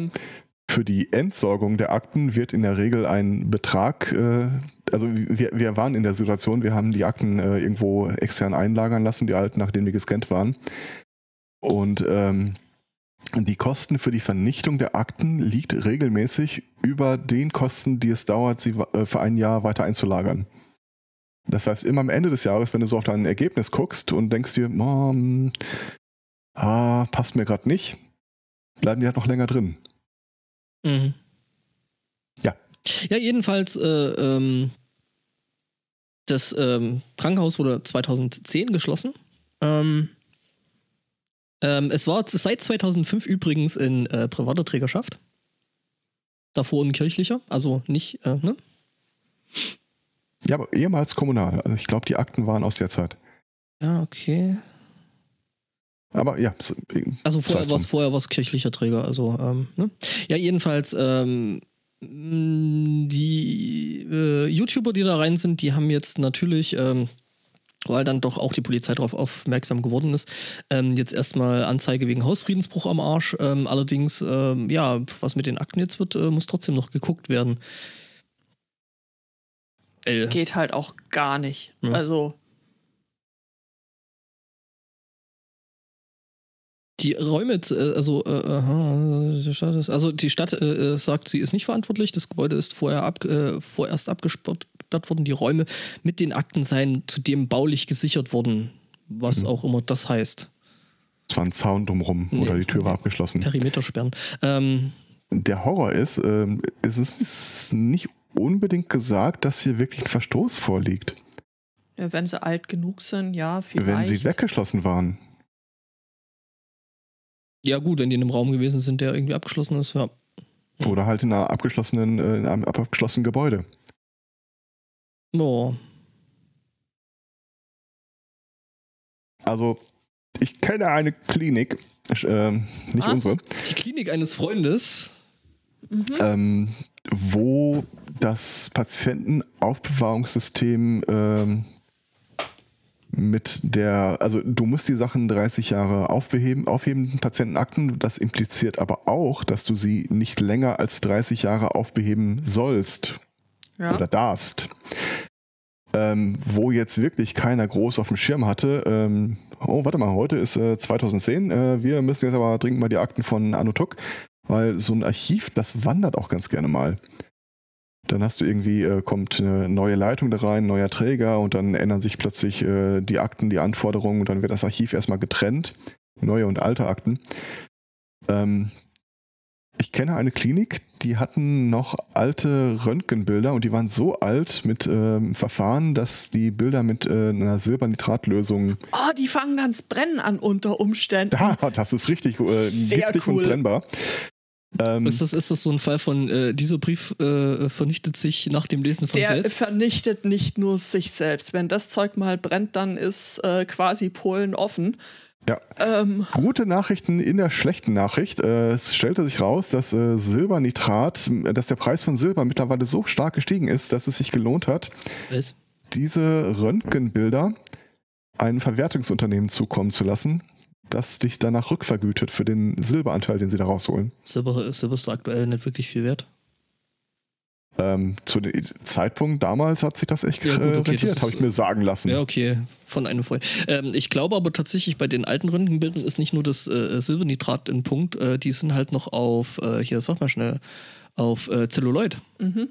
für die Entsorgung der Akten wird in der Regel ein Betrag, äh, also wir, wir waren in der Situation, wir haben die Akten äh, irgendwo extern einlagern lassen, die alten, nachdem die gescannt waren. Und ähm, die Kosten für die Vernichtung der Akten liegt regelmäßig über den Kosten, die es dauert, sie äh, für ein Jahr weiter einzulagern. Das heißt, immer am Ende des Jahres, wenn du so auf dein Ergebnis guckst und denkst dir, ah, passt mir gerade nicht, bleiben die halt noch länger drin. Mhm. Ja. Ja, jedenfalls, äh, ähm, das ähm, Krankenhaus wurde 2010 geschlossen. Ähm, ähm, es war seit 2005 übrigens in äh, privater Trägerschaft. Davor in kirchlicher, also nicht, äh, ne? Ja, aber ehemals kommunal. Also ich glaube, die Akten waren aus der Zeit. Ja, okay. Aber ja. Also vorher war es vorher was kirchlicher Träger. Also ähm, ne? ja jedenfalls ähm, die äh, YouTuber, die da rein sind, die haben jetzt natürlich ähm, weil dann doch auch die Polizei darauf aufmerksam geworden ist. Ähm, jetzt erstmal Anzeige wegen Hausfriedensbruch am Arsch. Ähm, allerdings, ähm, ja, was mit den Akten jetzt wird, äh, muss trotzdem noch geguckt werden. Es äh. geht halt auch gar nicht. Ja. Also Die Räume, äh, also, äh, also die Stadt äh, sagt, sie ist nicht verantwortlich. Das Gebäude ist vorher ab, äh, vorerst abgesperrt worden. Die Räume mit den Akten seien zudem baulich gesichert worden, was mhm. auch immer das heißt. Es war ein Zaun drumherum nee, oder die Tür war abgeschlossen. Perimetersperren. Ähm, Der Horror ist, ähm, es ist nicht unbedingt gesagt, dass hier wirklich ein Verstoß vorliegt. Ja, wenn sie alt genug sind, ja, vielleicht. Wenn sie weggeschlossen waren. Ja, gut, wenn die in einem Raum gewesen sind, der irgendwie abgeschlossen ist, ja. Oder halt in, einer abgeschlossenen, äh, in einem abgeschlossenen Gebäude. Boah. Also, ich kenne eine Klinik, äh, nicht Was? unsere. Die Klinik eines Freundes. Mhm. Ähm, wo das Patientenaufbewahrungssystem ähm, mit der, also du musst die Sachen 30 Jahre aufbeheben, aufheben, Patientenakten. Das impliziert aber auch, dass du sie nicht länger als 30 Jahre aufbeheben sollst ja. oder darfst. Ähm, wo jetzt wirklich keiner groß auf dem Schirm hatte, ähm, oh, warte mal, heute ist äh, 2010, äh, wir müssen jetzt aber dringend mal die Akten von Anutuk, weil so ein Archiv, das wandert auch ganz gerne mal. Dann hast du irgendwie, äh, kommt eine neue Leitung da rein, neuer Träger und dann ändern sich plötzlich äh, die Akten, die Anforderungen und dann wird das Archiv erstmal getrennt. Neue und alte Akten. Ähm, ich kenne eine Klinik, die hatten noch alte Röntgenbilder und die waren so alt mit ähm, Verfahren, dass die Bilder mit äh, einer Silbernitratlösung. Oh, die fangen dann das Brennen an unter Umständen. Ja, das ist richtig äh, giftig cool. und brennbar. Ähm, ist, das, ist das so ein Fall von, äh, dieser Brief äh, vernichtet sich nach dem Lesen von der selbst? Der vernichtet nicht nur sich selbst. Wenn das Zeug mal brennt, dann ist äh, quasi Polen offen. Ja. Ähm, Gute Nachrichten in der schlechten Nachricht. Äh, es stellte sich raus, dass äh, Silbernitrat, dass der Preis von Silber mittlerweile so stark gestiegen ist, dass es sich gelohnt hat, Was? diese Röntgenbilder einem Verwertungsunternehmen zukommen zu lassen, das dich danach rückvergütet für den Silberanteil, den sie da rausholen. Silber, Silber ist aktuell nicht wirklich viel wert. Ähm, zu dem Zeitpunkt damals hat sich das echt Ja, gut, äh, okay, rentiert, das habe ich mir sagen lassen. Ja, okay, von einem Freund. Ähm, ich glaube aber tatsächlich, bei den alten Röntgenbildern ist nicht nur das äh, Silbernitrat ein Punkt, äh, die sind halt noch auf, äh, hier sag mal schnell, auf äh, Zelluloid. Mhm.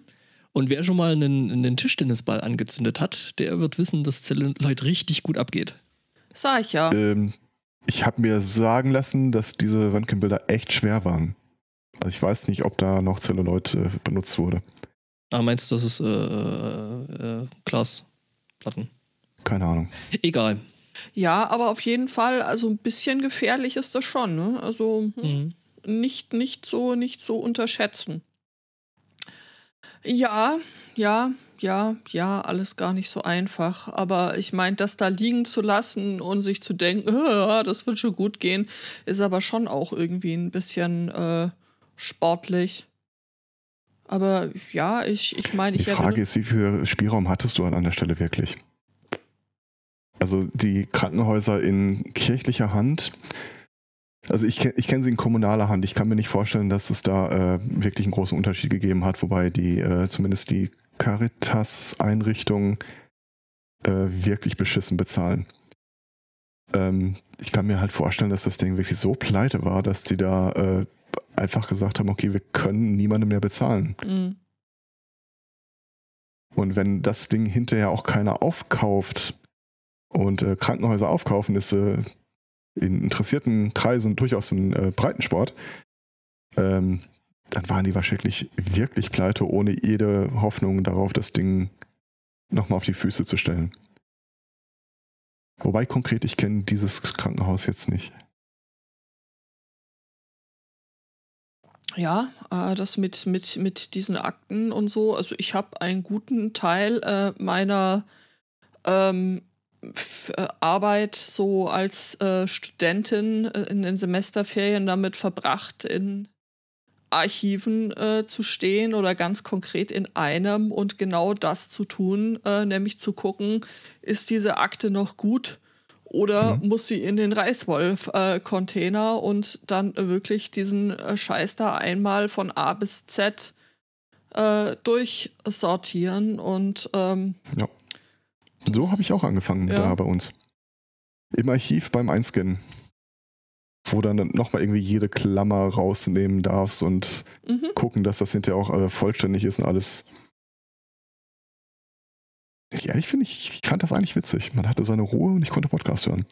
Und wer schon mal einen, einen Tischtennisball angezündet hat, der wird wissen, dass Zelluloid richtig gut abgeht. Sag ich ja. Ähm, ich habe mir sagen lassen, dass diese Röntgenbilder echt schwer waren. Also ich weiß nicht, ob da noch Celluloid äh, benutzt wurde. Ah, meinst du, das ist äh, äh, äh, Glasplatten? Keine Ahnung. Egal. Ja, aber auf jeden Fall, also ein bisschen gefährlich ist das schon, ne? Also hm, Mhm. nicht, nicht so, nicht so unterschätzen. Ja, ja, ja, ja, alles gar nicht so einfach. Aber ich meine, das da liegen zu lassen und sich zu denken, "Ah, das wird schon gut gehen, ist aber schon auch irgendwie ein bisschen äh, sportlich. Aber ja, ich, ich meine, Die ich Frage erinnere- ist, wie viel Spielraum hattest du an der Stelle wirklich? Also die Krankenhäuser in kirchlicher Hand, also ich, ich kenne sie in kommunaler Hand. Ich kann mir nicht vorstellen, dass es da äh, wirklich einen großen Unterschied gegeben hat, wobei die, äh, zumindest die Caritas-Einrichtungen äh, wirklich beschissen bezahlen. Ähm, ich kann mir halt vorstellen, dass das Ding wirklich so pleite war, dass die da äh, einfach gesagt haben, okay, wir können niemandem mehr bezahlen. Mm, Und wenn das Ding hinterher auch keiner aufkauft und äh, Krankenhäuser aufkaufen, ist äh, in interessierten Kreisen durchaus ein äh, Breitensport, ähm, dann waren die wahrscheinlich wirklich pleite, ohne jede Hoffnung darauf, das Ding nochmal auf die Füße zu stellen. Wobei konkret, ich kenne dieses Krankenhaus jetzt nicht. Ja, äh, das mit, mit, mit diesen Akten und so. Also ich habe einen guten Teil äh, meiner ähm, äh, Arbeit so als äh, Studentin äh, in den Semesterferien damit verbracht, in Archiven äh, zu stehen oder ganz konkret in einem und genau das zu tun, äh, nämlich zu gucken, ist diese Akte noch gut oder Mhm. muss sie in den Reißwolf-Container und dann äh, wirklich diesen äh, Scheiß da einmal von A bis Z äh, durchsortieren und ähm, So habe ich auch angefangen Ja. da bei uns. Im Archiv beim Einscannen. Wo dann nochmal irgendwie jede Klammer rausnehmen darfst und mhm. gucken, dass das hinterher auch äh, vollständig ist und alles. Ich ehrlich finde, ich, ich fand das eigentlich witzig. Man hatte so eine Ruhe und ich konnte Podcast hören.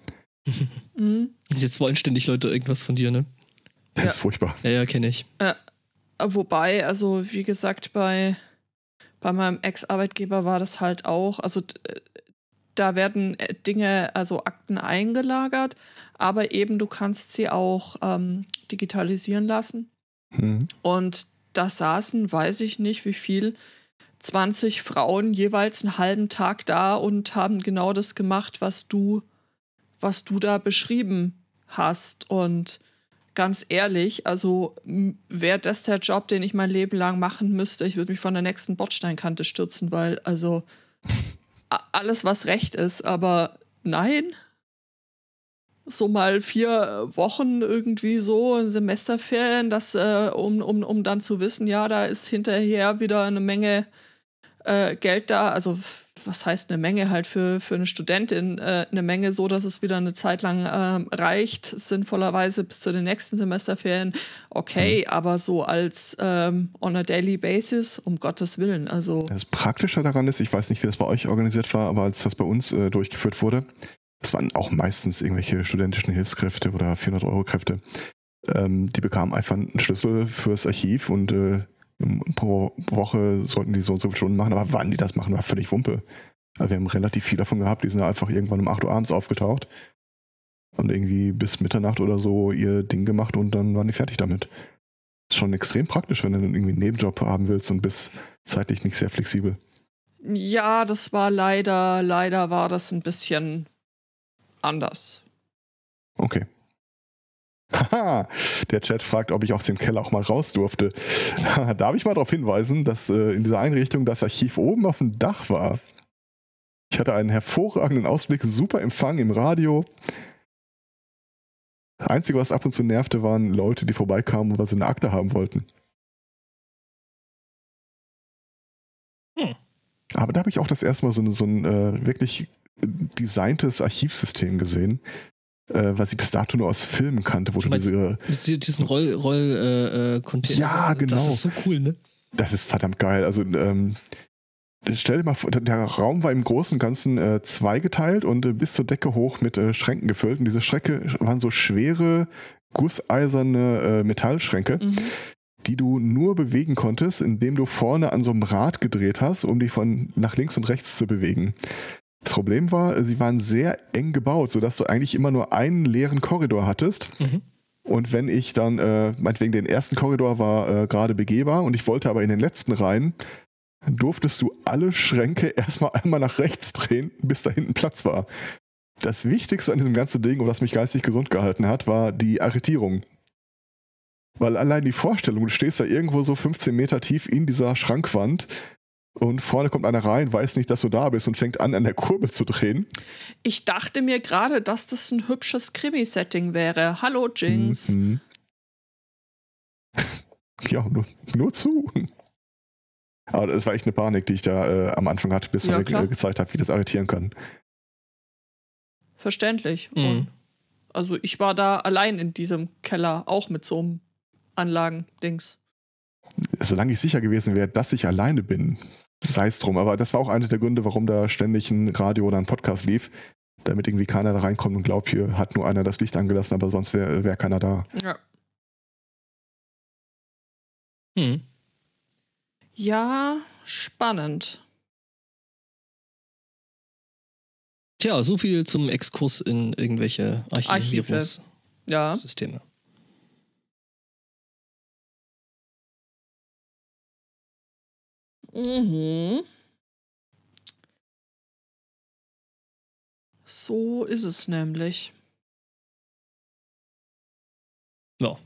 Mhm. Jetzt wollen ständig Leute irgendwas von dir, ne? Das Ja. ist furchtbar. Ja, ja, kenne ich. Wobei, also wie gesagt, bei, bei meinem Ex-Arbeitgeber war das halt auch, also äh, da werden äh, Dinge, also Akten eingelagert, aber eben du kannst sie auch ähm, digitalisieren lassen. Hm. Und da saßen, weiß ich nicht wie viel, 20 Frauen jeweils einen halben Tag da und haben genau das gemacht, was du, was du da beschrieben hast. Und ganz ehrlich, also wäre das der Job, den ich mein Leben lang machen müsste, ich würde mich von der nächsten Bordsteinkante stürzen, weil also alles, was recht ist, aber nein. So mal vier Wochen irgendwie so Semesterferien, das, äh, um, um, um dann zu wissen, ja, da ist hinterher wieder eine Menge äh, Geld da, also was heißt eine Menge halt für, für eine Studentin, äh, eine Menge so, dass es wieder eine Zeit lang ähm, reicht, sinnvollerweise bis zu den nächsten Semesterferien. Okay, aber so als ähm, on a daily basis, um Gottes Willen, also Das Praktische daran ist, ich weiß nicht, wie das bei euch organisiert war, aber als das bei uns äh, durchgeführt wurde, das waren auch meistens irgendwelche studentischen Hilfskräfte oder 400-Euro-Kräfte. Ähm, die bekamen einfach einen Schlüssel fürs Archiv und äh, pro Woche sollten die so und so viele Stunden machen, aber wann die das machen, war völlig Wumpe. Also wir haben relativ viel davon gehabt, die sind einfach irgendwann um 8 Uhr abends aufgetaucht und irgendwie bis Mitternacht oder so ihr Ding gemacht und dann waren die fertig damit. Ist schon extrem praktisch, wenn du dann irgendwie einen Nebenjob haben willst und bist zeitlich nicht sehr flexibel. ja, das war leider, leider war das ein bisschen anders. Okay. Haha, der Chat fragt, ob ich aus dem Keller auch mal raus durfte. Darf ich mal darauf hinweisen, dass äh, in dieser Einrichtung das Archiv oben auf dem Dach war? Ich hatte einen hervorragenden Ausblick, super Empfang im Radio. Das Einzige, was ab und zu nervte, waren Leute, die vorbeikamen, weil sie eine Akte haben wollten. aber da habe ich auch das erste Mal so, ein- so ein äh, wirklich designtes Archivsystem gesehen, äh, was ich bis dato nur aus Filmen kannte, wo Du du meinst- diese, Mit diesen Roll, Roll äh, äh. Ja, genau. Das ist so cool, ne? das ist verdammt geil. Also ähm, stell dir mal vor, der Raum war im Großen und Ganzen äh, zweigeteilt und äh, bis zur Decke hoch mit äh, Schränken gefüllt. Und diese Schränke waren so schwere, gusseiserne äh, Metallschränke, Mhm. die du nur bewegen konntest, indem du vorne an so einem Rad gedreht hast, um die von nach links und rechts zu bewegen. Das Problem war, sie waren sehr eng gebaut, sodass du eigentlich immer nur einen leeren Korridor hattest. Mhm. Und wenn ich dann, äh, meinetwegen den ersten Korridor war äh, gerade begehbar und ich wollte aber in den letzten rein, dann durftest du alle Schränke erstmal einmal nach rechts drehen, bis da hinten Platz war. Das Wichtigste an diesem ganzen Ding, und was mich geistig gesund gehalten hat, war die Arretierung. Weil allein die Vorstellung, du stehst da irgendwo so 15 Meter tief in dieser Schrankwand und vorne kommt einer rein, weiß nicht, dass du da bist und fängt an, an der Kurbel zu drehen. Ich dachte mir gerade, dass das ein hübsches Krimi-Setting wäre. Hallo, Jinx. Mhm. Ja, nur, nur zu. Aber das war echt eine Panik, die ich da äh, am Anfang hatte, bis Ja, man mir klar. äh, gezeigt hat, wie das arretieren kann. Verständlich. Mhm. Und also ich war da allein in diesem Keller, auch mit so einem Anlagendings. Solange ich sicher gewesen wäre, dass ich alleine bin, sei es drum. Aber das war auch einer der Gründe, warum da ständig ein Radio oder ein Podcast lief, damit irgendwie keiner da reinkommt und glaubt, hier hat nur einer das Licht angelassen, aber sonst wäre wär keiner da. Ja. Mhm. Ja, spannend. Tja, so viel zum Exkurs in irgendwelche Archivierungssysteme. Ja. Mhm. So ist es nämlich. Ja.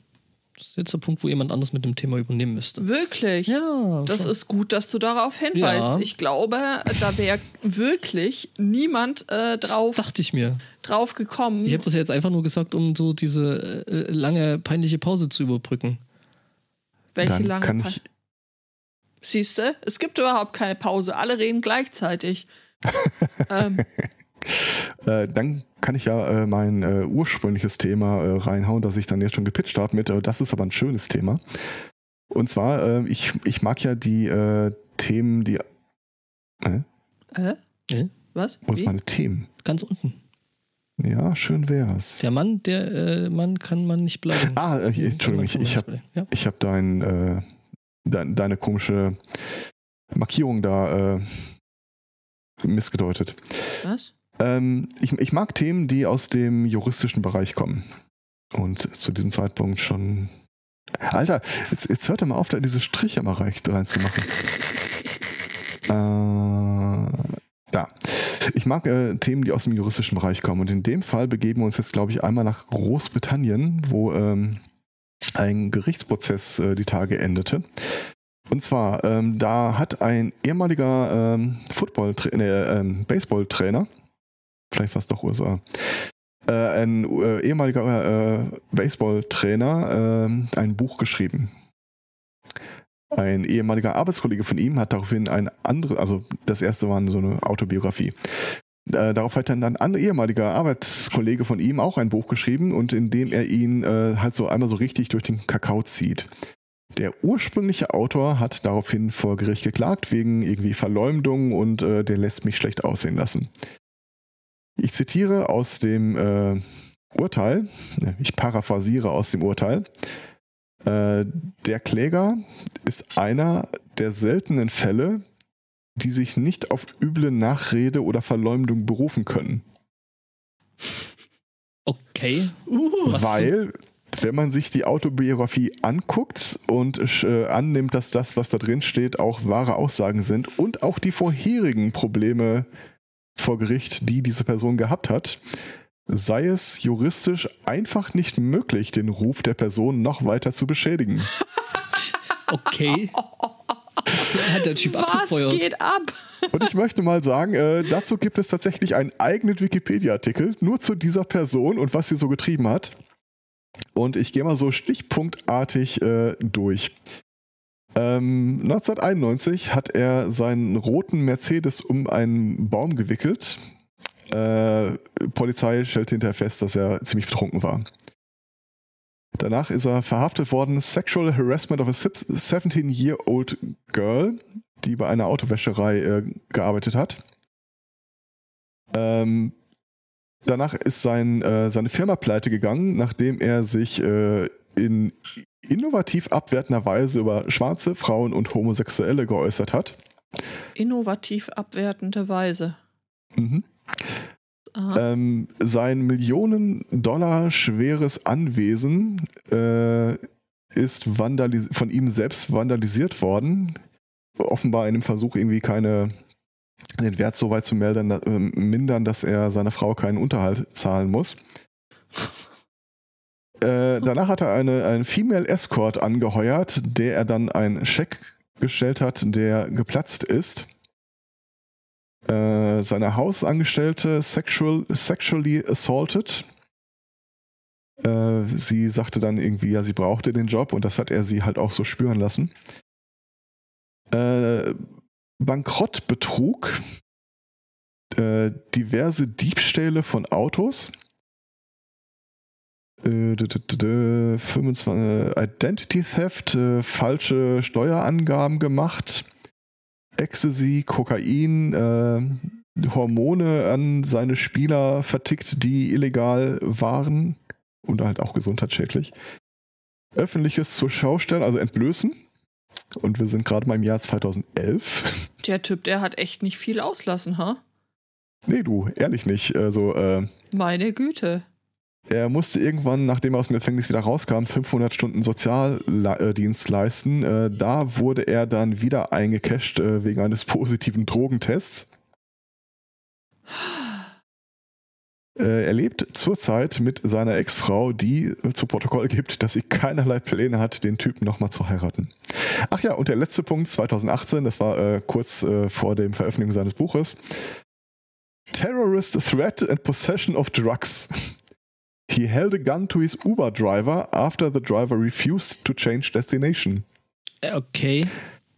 Das ist jetzt der Punkt, wo jemand anders mit dem Thema übernehmen müsste. Wirklich. Ja, Das schon. ist gut, dass du darauf hinweist. Ja. Ich glaube, da wäre wirklich niemand äh, drauf, Das dachte ich mir. drauf gekommen. Ich habe das ja jetzt einfach nur gesagt, um so diese äh, lange peinliche Pause zu überbrücken. Welche Dann lange kann Pa- ich, Siehst du, es gibt überhaupt keine Pause. Alle reden gleichzeitig. ähm, äh, dann kann ich ja äh, mein äh, ursprüngliches Thema äh, reinhauen, das ich dann jetzt schon gepitcht habe mit, äh, das ist aber ein schönes Thema. Und zwar, äh, ich, ich mag ja die äh, Themen, die, äh? Äh? Was? wo ist Wie? meine Themen? Ganz unten. Ja, schön wär's. Der Mann, der äh, Mann kann man nicht bleiben. Ah, äh, Entschuldigung, ich, ich habe ja. ich hab dein, dein, deine komische Markierung da äh, missgedeutet. Was? Ähm, ich, ich mag Themen, die aus dem juristischen Bereich kommen. Und zu diesem Zeitpunkt schon. Alter, jetzt, jetzt hört er mal auf, da diese Striche mal rein, reinzumachen. äh, da. Ich mag äh, Themen, die aus dem juristischen Bereich kommen. Und in dem Fall begeben wir uns jetzt, glaube ich, einmal nach Großbritannien, wo ähm, ein Gerichtsprozess äh, die Tage endete. Und zwar, ähm, da hat ein ehemaliger ähm, Football äh, ähm, Baseballtrainer, vielleicht fast doch USA, äh, ein äh, ehemaliger äh, Baseballtrainer äh, ein Buch geschrieben. Ein ehemaliger Arbeitskollege von ihm hat daraufhin ein anderes, also das erste war so eine Autobiografie. Äh, darauf hat dann ein ehemaliger Arbeitskollege von ihm auch ein Buch geschrieben und in dem er ihn äh, halt so einmal so richtig durch den Kakao zieht. Der ursprüngliche Autor hat daraufhin vor Gericht geklagt wegen irgendwie Verleumdung und äh, der lässt mich schlecht aussehen lassen. Ich zitiere aus dem äh, Urteil, ne, ich paraphrasiere aus dem Urteil. Äh, der Kläger ist einer der seltenen Fälle, die sich nicht auf üble Nachrede oder Verleumdung berufen können. Okay. Uh, Weil, wenn man sich die Autobiografie anguckt und äh, annimmt, dass das, was da drin steht, auch wahre Aussagen sind und auch die vorherigen Probleme vor Gericht, die diese Person gehabt hat, sei es juristisch einfach nicht möglich, den Ruf der Person noch weiter zu beschädigen. Okay. So hat der Typ Was abgefeuert. geht ab? Und ich möchte mal sagen, äh, dazu gibt es tatsächlich einen eigenen Wikipedia-Artikel nur zu dieser Person und was sie so getrieben hat. Und ich gehe mal so stichpunktartig äh, durch. Ähm, 1991 hat er seinen roten Mercedes um einen Baum gewickelt. Äh, Polizei stellte hinterher fest, dass er ziemlich betrunken war. Danach ist er verhaftet worden, Sexual Harassment of a 17-year-old girl, die bei einer Autowäscherei äh, gearbeitet hat. Ähm, danach ist sein, äh, seine Firma pleite gegangen, nachdem er sich äh, in innovativ abwertender Weise über schwarze Frauen und Homosexuelle geäußert hat. Innovativ abwertende Weise. Mhm. Ähm, sein Millionen Dollar schweres Anwesen äh, ist von ihm selbst vandalisiert worden. Offenbar in dem Versuch, irgendwie keine den Wert so weit zu melden, äh, mindern, dass er seiner Frau keinen Unterhalt zahlen muss. Äh, danach hat er eine, einen Female Escort angeheuert, der er dann einen Scheck gestellt hat, der geplatzt ist. Äh, seine Hausangestellte sexual, sexually assaulted. Äh, sie sagte dann irgendwie, ja, sie brauchte den Job und das hat er sie halt auch so spüren lassen. Äh, Bankrottbetrug, äh, diverse Diebstähle von Autos, äh, 25, äh, Identity Theft, falsche Steuerangaben gemacht, Ecstasy, Kokain, äh, Hormone an seine Spieler vertickt, die illegal waren und halt auch gesundheitsschädlich. Öffentliches zur Schaustellen, also entblößen. Und wir sind gerade mal im Jahr 2011. Der Typ, der hat echt nicht viel auslassen, ha? Nee, du, ehrlich nicht. Also, äh, Meine Güte. Er musste irgendwann, nachdem er aus dem Gefängnis wieder rauskam, 500 Stunden Sozialdienst leisten. Äh, da wurde er dann wieder eingecasht äh, wegen eines positiven Drogentests. Äh, er lebt zurzeit mit seiner Ex-Frau, die zu Protokoll gibt, dass sie keinerlei Pläne hat, den Typen nochmal zu heiraten. Ach ja, und der letzte Punkt, 2018, das war kurz vor dem Veröffentlichung seines Buches. Terrorist Threat and Possession of Drugs. He held a gun to his Uber driver after the driver refused to change destination. Okay.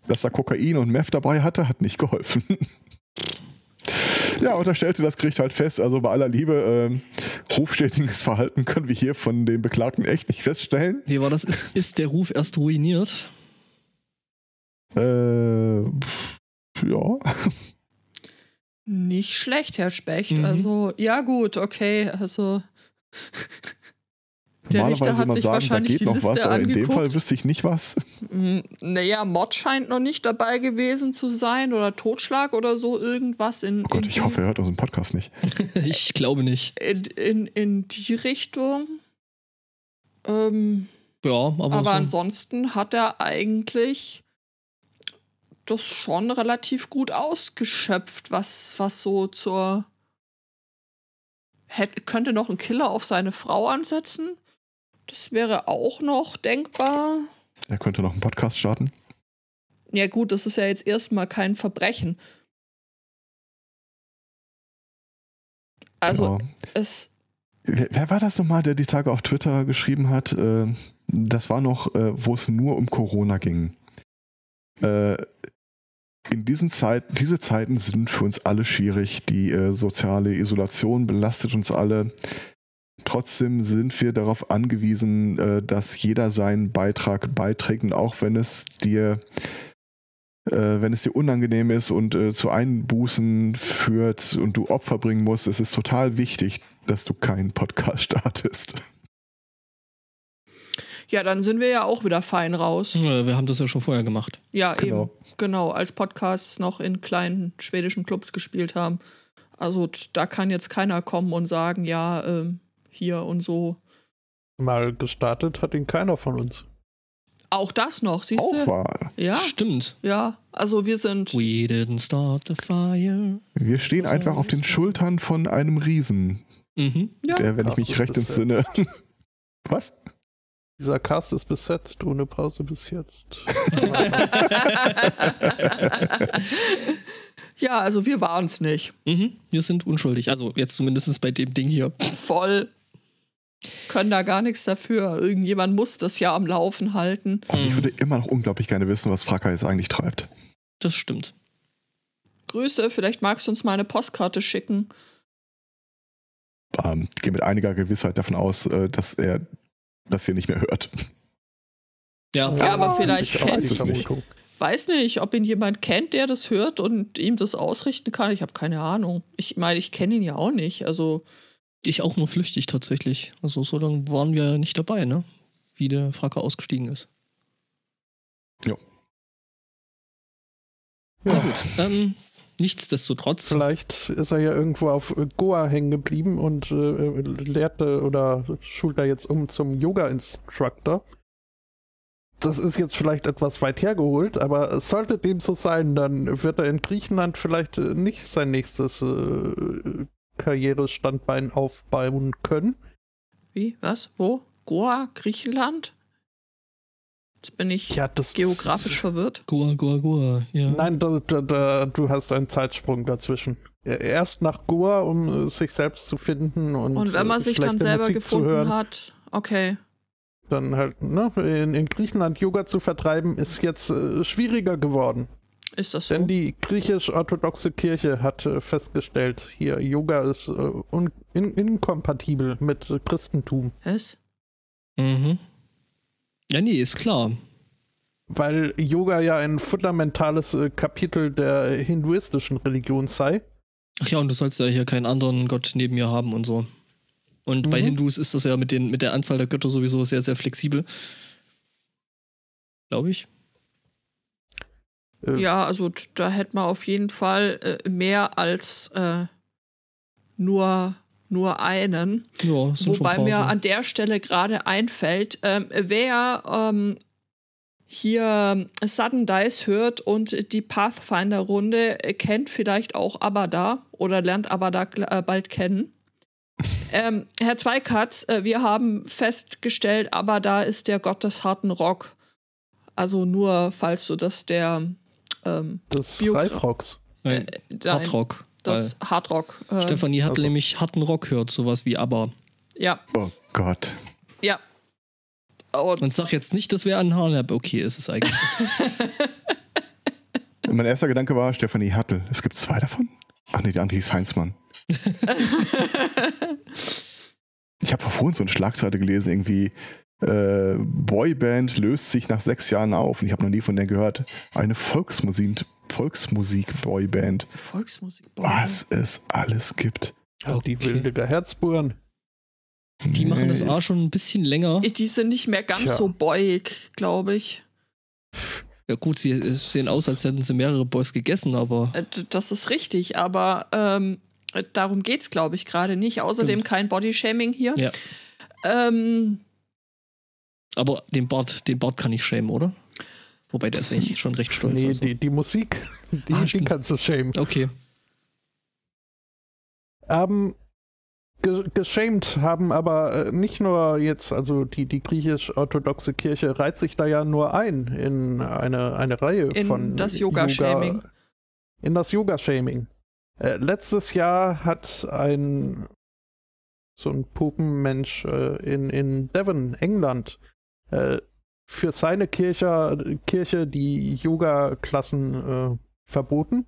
Dass er Kokain und Meth dabei hatte, hat nicht geholfen. ja, und da stellte das Gericht halt fest, also bei aller Liebe, äh, rufschädigendes Verhalten können wir hier von dem Beklagten echt nicht feststellen. Wie war das? Ist, ist der Ruf erst ruiniert? Äh, ja. Nicht schlecht, Herr Specht. Mhm. Also, ja, gut, okay. Also, der Normalerweise hat sich sagen, da geht noch was, aber angeguckt. in dem Fall wüsste ich nicht was. Hm, naja, Mord scheint noch nicht dabei gewesen zu sein oder Totschlag oder so irgendwas in. Oh Gott, in ich hoffe, er hört unseren Podcast nicht. ich glaube nicht. In, in, in die Richtung. Ähm, ja, aber. Aber so. ansonsten hat er eigentlich das schon relativ gut ausgeschöpft, was, was so zur hätte, könnte noch ein Killer auf seine Frau ansetzen. Das wäre auch noch denkbar. Er könnte noch einen Podcast starten. Ja, gut, das ist ja jetzt erstmal kein Verbrechen. Also, genau. es. Wer, wer, war das nochmal, der die Tage auf Twitter geschrieben hat? Äh, das war noch, äh, wo es nur um Corona ging. Äh, in diesen Zeiten, diese Zeiten sind für uns alle schwierig. Die äh, soziale Isolation belastet uns alle. Trotzdem sind wir darauf angewiesen, äh, dass jeder seinen Beitrag beiträgt und auch wenn es dir äh, wenn es dir unangenehm ist und äh, zu Einbußen führt und du Opfer bringen musst, ist es total wichtig, dass du keinen Podcast startest. Ja, dann sind wir ja auch wieder fein raus. Ja, wir haben das ja schon vorher gemacht. Ja, genau. eben. Genau, als Podcasts noch in kleinen schwedischen Clubs gespielt haben. Also da kann jetzt keiner kommen und sagen, ja, äh, hier und so. Mal gestartet hat ihn keiner von uns. Auch das noch, siehst du? Auch wahr. Ja. Stimmt. Ja, also wir sind. We didn't start the fire. Wir stehen einfach auf den Schultern von einem Riesen. Mhm. Ja. Der, wenn ich mich recht entsinne. Was? Dieser Cast ist besetzt, ohne Pause bis jetzt. ja, also wir waren es nicht. Mhm, wir sind unschuldig. Also jetzt zumindest bei dem Ding hier. Voll. können da gar nichts dafür. Irgendjemand muss das ja am Laufen halten. Und ich würde immer noch unglaublich gerne wissen, was Fracker jetzt eigentlich treibt. Das stimmt. Grüße, vielleicht magst du uns mal eine Postkarte schicken. Ähm, ich gehe mit einiger Gewissheit davon aus, äh, dass er das hier nicht mehr hört. Ja, Ja, aber vielleicht ich kennt es nicht. Weiß nicht, ob ihn jemand kennt, der das hört und ihm das ausrichten kann. Ich habe keine Ahnung. Ich meine, ich kenne ihn ja auch nicht. Also, ich auch nur flüchtig tatsächlich. Also so lange waren wir nicht dabei, ne? Wie der Fracker ausgestiegen ist. Ja. Na Ja, gut. Ähm, nichtsdestotrotz. vielleicht ist er ja irgendwo auf Goa hängen geblieben und äh, lehrte oder schult er jetzt um zum Yoga-Instructor. Das ist jetzt vielleicht etwas weit hergeholt, aber es sollte dem so sein, dann wird er in Griechenland vielleicht nicht sein nächstes äh, Karrierestandbein aufbauen können. wie? Was? Wo? Goa? Griechenland? Jetzt bin ich Ja, das geografisch verwirrt. Goa, Goa, Goa. Ja. Nein, da, da, da, du hast einen Zeitsprung dazwischen. Erst nach Goa, um äh, sich selbst zu finden und, Und wenn man äh, sich dann selber Musik gefunden zu hören, hat, okay. dann halt ne, in, in Griechenland Yoga zu vertreiben, ist jetzt äh, schwieriger geworden. Ist das so? Denn die griechisch-orthodoxe Kirche hat äh, festgestellt, hier Yoga ist äh, un, in, inkompatibel mit äh, Christentum, Was? Mhm. Ja, nee, ist klar. weil Yoga ja ein fundamentales äh, Kapitel der hinduistischen Religion sei. Ach ja, und du sollst ja hier keinen anderen Gott neben mir haben und so. Und bei Mhm. Hindus ist das ja mit, den, mit der Anzahl der Götter sowieso sehr, sehr flexibel. Glaube ich. Äh, Ja, also da hätte man auf jeden Fall äh, mehr als äh, nur, nur einen. Ja, sind schon Wobei ein mir an der Stelle gerade einfällt, ähm, wer ähm, hier Sudden Dice hört und die Pathfinder-Runde äh, kennt vielleicht auch Abada oder lernt Abada äh, bald kennen. ähm, Herr Zweikatz, äh, wir haben festgestellt, Abada ist der Gott des harten Rock. Also nur, falls du das der ähm, des Reifrocks. Nein, nein, Hardrock. Das Hardrock. Äh, Stefanie hat also- nämlich harten Rock hört, sowas wie ABBA. Ja, Oh Gott. ja. Und, Und sag jetzt nicht, das wäre ein Harnab. Okay, ist es eigentlich. Mein erster Gedanke war Stefanie Hattel. Es gibt zwei davon? Ach nee, die andere hieß Heinzmann. Ich habe vor vorhin so eine Schlagzeile gelesen, irgendwie äh, Boyband löst sich nach sechs Jahren auf. Und ich habe noch nie von der gehört. Eine Volksmusik, Volksmusik-Boyband. Volksmusik. Was es alles gibt. Also Die Okay. Wildeger Herzburen. Die machen das Nee. A schon ein bisschen länger. Die sind nicht mehr ganz Tja. so boyig, glaube ich. Ja gut, sie sehen aus, als hätten sie mehrere Boys gegessen, aber Äh, Das ist richtig, aber ähm, äh, darum geht es, glaube ich, gerade nicht. Außerdem Stimmt. kein Bodyshaming hier. Ja. Ähm, aber den Bart, den Bart kann ich schämen, oder? Wobei der ist eigentlich schon recht stolz. Nee, also. die, die Musik, die, Ah, die kannst du schämen. Okay. Ähm, ge geschämt haben aber äh, nicht nur jetzt, also die, die griechisch-orthodoxe Kirche reiht sich da ja nur ein in eine, eine Reihe In von das Yoga-Shaming. Yoga- in das Yoga-Shaming. Äh, letztes Jahr hat ein so ein Pupenmensch äh, in, in Devon, England, äh, für seine Kirche, Kirche die Yoga-Klassen äh, verboten.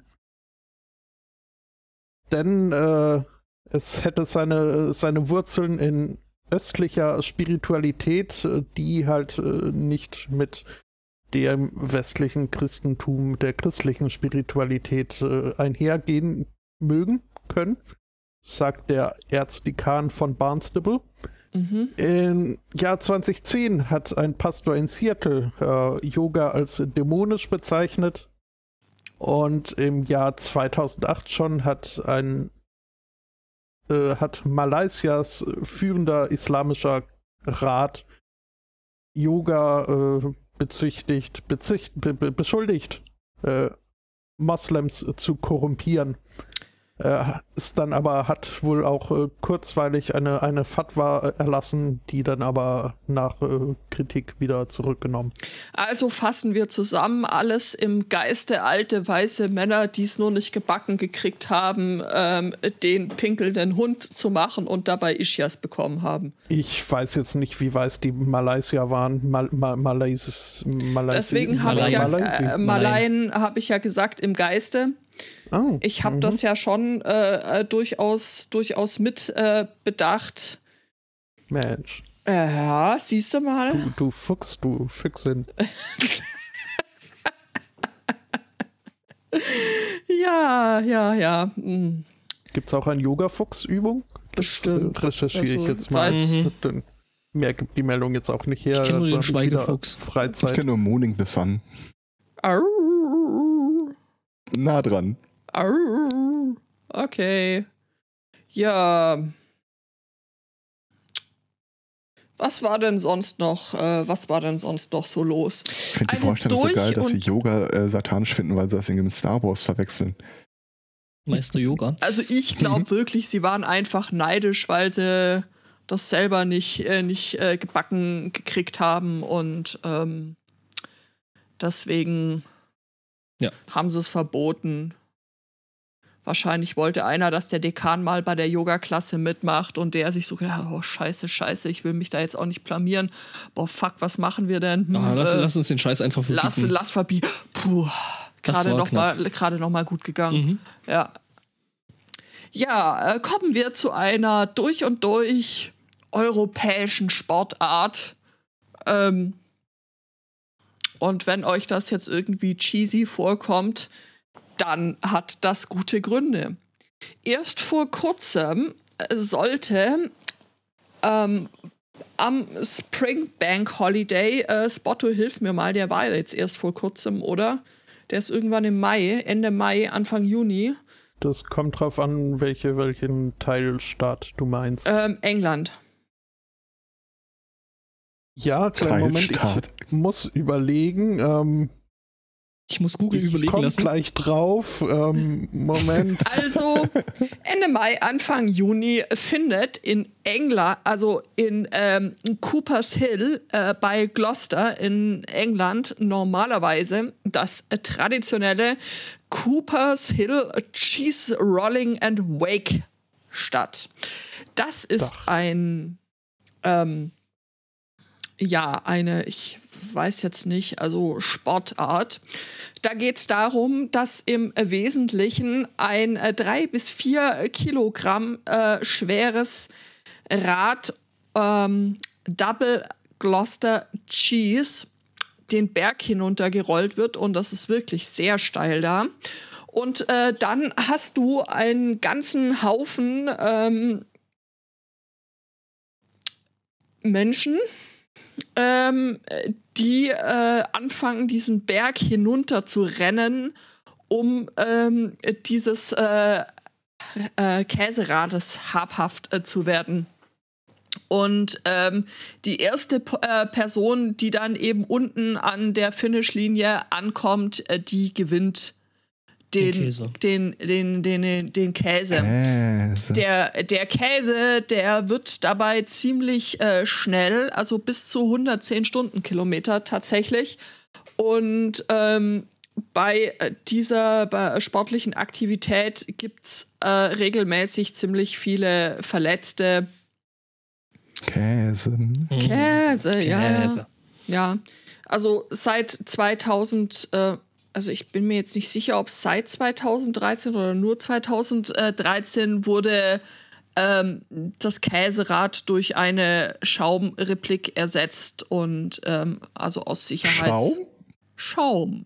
Denn äh, es hätte seine, seine Wurzeln in östlicher Spiritualität, die halt äh, nicht mit dem westlichen Christentum, der christlichen Spiritualität äh, einhergehen mögen können, sagt der Erzdekan von Barnstable. Mhm. Im Jahr 2010 hat ein Pastor in Seattle äh, Yoga als dämonisch bezeichnet. Und im Jahr 2008 schon hat ein äh, hat Malaysias führender islamischer Rat Yoga äh, bezichtigt, bezicht, be, be, beschuldigt, äh, Moslems zu korrumpieren. Äh, ist dann aber, hat wohl auch äh, kurzweilig eine, eine Fatwa erlassen, die dann aber nach äh, Kritik wieder zurückgenommen. Also fassen wir zusammen alles im Geiste alte weiße Männer, die es nur nicht gebacken gekriegt haben, ähm, den pinkelnden Hund zu machen und dabei Ischias bekommen haben. Ich weiß jetzt nicht, wie weiß die Malaysier waren. Mal, mal, Malaysis, Malaysi Deswegen habe ich ja, äh, Malaien habe ich ja gesagt im Geiste. Oh, Ich habe mhm. das ja schon äh, äh, durchaus, durchaus mit äh, bedacht. Mensch, Äh, ja, siehst du mal. du, du Fuchs, du Füchsin. Ja, ja, ja. hm. Gibt es auch eine Yoga-Fuchs-Übung? Das, Bestimmt. Recherchiere ich Also, jetzt mal. Dann, mehr gibt die Meldung jetzt auch nicht her. Ich kenn nur Also den ich Schweigefuchs. Ich Freizeit. kenne nur Mooning the Sun. Arr, Nah dran. arr. Okay. Ja. Was war denn sonst noch? Äh, was war denn sonst noch so los? Ich finde die Vorstellung so geil, dass sie Yoga äh, satanisch finden, weil sie das irgendwie mit Star Wars verwechseln. Meister Yoga. Also ich glaube wirklich, sie waren einfach neidisch, weil sie das selber nicht, äh, nicht äh, gebacken gekriegt haben und ähm, deswegen Ja. haben sie es verboten. Wahrscheinlich wollte einer, dass der Dekan mal bei der Yoga-Klasse mitmacht und der sich so gedacht, hat, oh scheiße, scheiße, ich will mich da jetzt auch nicht blamieren. Boah, fuck, was machen wir denn? Hm, Ah, lass, äh, lass uns den Scheiß einfach verbieten. lass, lass verbieten. Puh, gerade war noch, mal, gerade noch mal gut gegangen. Mhm. Ja. Ja, äh, kommen wir zu einer durch und durch europäischen Sportart. Ähm, und wenn euch das jetzt irgendwie cheesy vorkommt, dann hat das gute Gründe. Erst vor kurzem äh, sollte ähm, am Springbank Holiday, äh, Spotto, hilf mir mal, der war jetzt erst vor kurzem, oder? Der ist irgendwann im Mai, Ende Mai, Anfang Juni. Das kommt drauf an, welche, welchen Teilstaat du meinst. Ähm, England. Ja, kleinen Moment, Teilstaat. ich muss überlegen. Ähm, Ich muss Google ich überlegen komme lassen. gleich drauf. Ähm, Moment. Also Ende Mai, Anfang Juni findet in England, also in ähm, Coopers Hill äh, bei Gloucester in England normalerweise das traditionelle Coopers Hill Cheese Rolling and Wake statt. Das ist Doch. ein ähm, ja, eine, ich weiß jetzt nicht, also Sportart. Da geht es darum, dass im Wesentlichen ein äh, drei bis vier Kilogramm äh, schweres Rad ähm, Double Gloucester Cheese den Berg hinuntergerollt wird und das ist wirklich sehr steil da. Und äh, dann hast du einen ganzen Haufen ähm, Menschen, ähm, die äh, anfangen, diesen Berg hinunter zu rennen, um ähm, dieses äh, äh, Käserades habhaft äh, zu werden. Und ähm, die erste P äh, Person, die dann eben unten an der Finishlinie ankommt, äh, die gewinnt den, Den Käse. den, den, den, Käse. Käse. Der, der Käse, der wird dabei ziemlich äh, schnell, also bis zu 110 Stundenkilometer tatsächlich. Und ähm, bei äh, dieser bei sportlichen Aktivität gibt es äh, regelmäßig ziemlich viele Verletzte. Käse. Mhm. Käse, ja. Käse. Ja, also seit 2000, äh, also ich bin mir jetzt nicht sicher, ob es seit 2013 oder nur 2013 wurde ähm, das Käserad durch eine Schaumreplik ersetzt und ähm, also aus Sicherheit. Schaum? Schaum.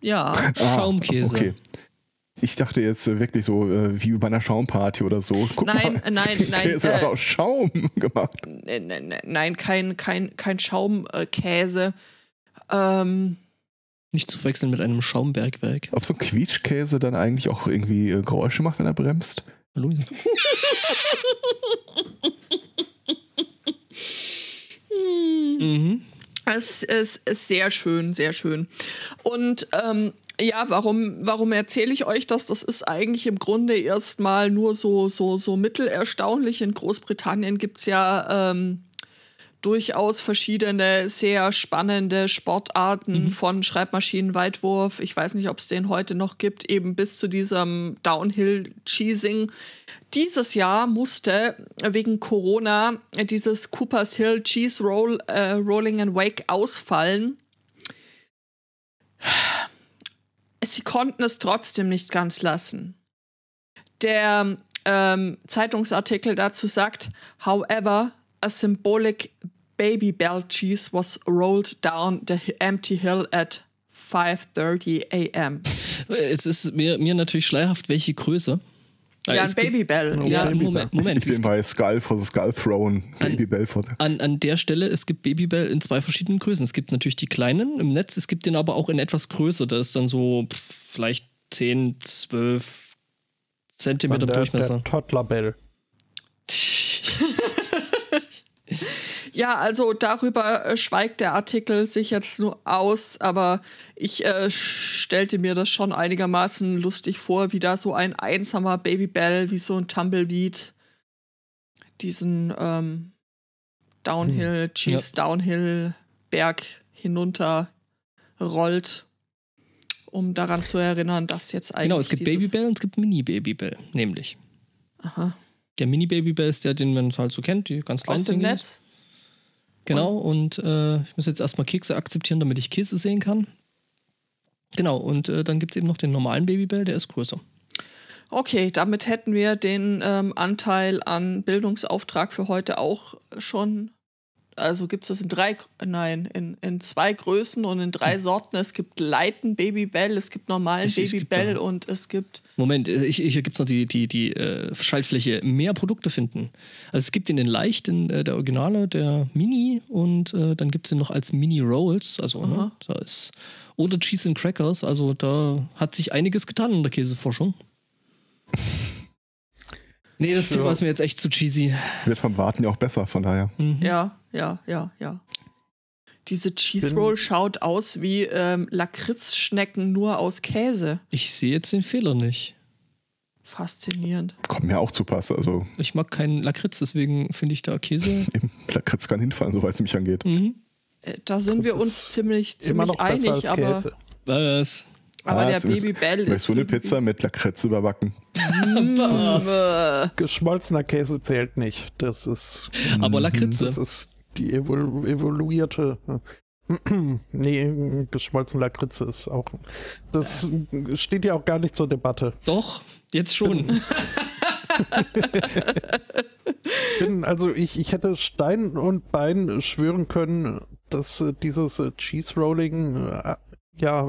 Ja. Schaumkäse. Ah, okay. Ich dachte jetzt äh, wirklich so äh, wie bei einer Schaumparty oder so. Guck Nein, mal, nein, nein, Käse äh, hat aus Schaum gemacht. N- n- n- Nein, kein, kein, kein Schaumkäse. Ähm, Nicht zu verwechseln mit einem Schaumbergwerk. Ob so ein Quietschkäse dann eigentlich auch irgendwie äh, Geräusche macht, wenn er bremst? Hallo? mhm. Es ist, ist sehr schön, sehr schön. Und ähm, ja, warum, warum erzähle ich euch das? Das ist eigentlich im Grunde erstmal nur so, so, so mittelerstaunlich. In Großbritannien gibt es ja ähm, durchaus verschiedene sehr spannende Sportarten mhm. von Schreibmaschinenweitwurf. Ich weiß nicht, ob es den heute noch gibt, eben bis zu diesem Downhill-Cheesing. Dieses Jahr musste wegen Corona dieses Cooper's Hill Cheese Roll, äh, Rolling and Wake ausfallen. Sie konnten es trotzdem nicht ganz lassen. Der ähm, Zeitungsartikel dazu sagt, however, a symbolic baby bell cheese was rolled down the empty hill at 5.30 a.m. Jetzt ist mir, mir natürlich schleierhaft, welche Größe. Ja, ein Babybell. Ja, ja, Moment, Moment. Ich bin bei Skull for the Skull Throne. Babybell for the. An, an der Stelle, es gibt Babybell in zwei verschiedenen Größen. Es gibt natürlich die kleinen im Netz, es gibt den aber auch in etwas größer. Da ist dann so pff, vielleicht 10, 12 Zentimeter Durchmesser. Der Toddlerbell. Ja, also darüber äh, schweigt der Artikel sich jetzt nur aus, aber ich äh, stellte mir das schon einigermaßen lustig vor, wie da so ein einsamer Babybell, wie so ein Tumbleweed, diesen ähm, Downhill, hm. Cheese ja. Downhill Berg hinunter rollt, um daran zu erinnern, dass jetzt eigentlich. Genau, es gibt Babybell und es gibt Mini-Babybell, nämlich. Aha. Der Mini-Babybell ist der, den man halt so kennt, die ganz kleinen Dinge. Netz? Genau, und äh, ich muss jetzt erstmal Kekse akzeptieren, damit ich Käse sehen kann. Genau, und äh, dann gibt es eben noch den normalen Babybell, der ist größer. Okay, damit hätten wir den ähm, Anteil an Bildungsauftrag für heute auch schon also gibt es das in drei, nein, in, in zwei Größen und in drei Sorten. Es gibt Leiten Babybell, es gibt normalen ich, Babybell und es gibt. Moment, ich, hier gibt es noch die, die, die äh, Schaltfläche mehr Produkte finden. Also es gibt den in leicht, in, äh, der Originale, der Mini und äh, dann gibt es den noch als Mini Rolls. Also ne, da ist. Oder Cheese and Crackers, also da hat sich einiges getan in der Käseforschung. Nee, das Thema ist mir jetzt echt zu cheesy. Wird vom Warten ja auch besser, von daher. Mhm. Ja, ja, ja, ja. Diese Cheese Roll schaut aus wie ähm, Lakritzschnecken nur aus Käse. Ich sehe jetzt den Fehler nicht. Faszinierend. Kommt mir auch zu Pass. Also ich mag keinen Lakritz, deswegen finde ich da Käse. Lakritz kann hinfallen, soweit es mich angeht. Mhm. Äh, da sind Lakritz wir uns ziemlich, ziemlich einig, aber. Käse. Was? Aber ah, der Babybell ist. Möchtest du eine Pizza mit Lakritz überbacken? geschmolzener Käse zählt nicht. Das ist. Aber Lakritze. Das ist die evolu evoluierte. nee, geschmolzen Lakritze ist auch. Das steht ja auch gar nicht zur Debatte. Doch, jetzt schon. Bin, also ich, ich hätte Stein und Bein schwören können, dass äh, dieses äh, Cheese Rolling äh, ja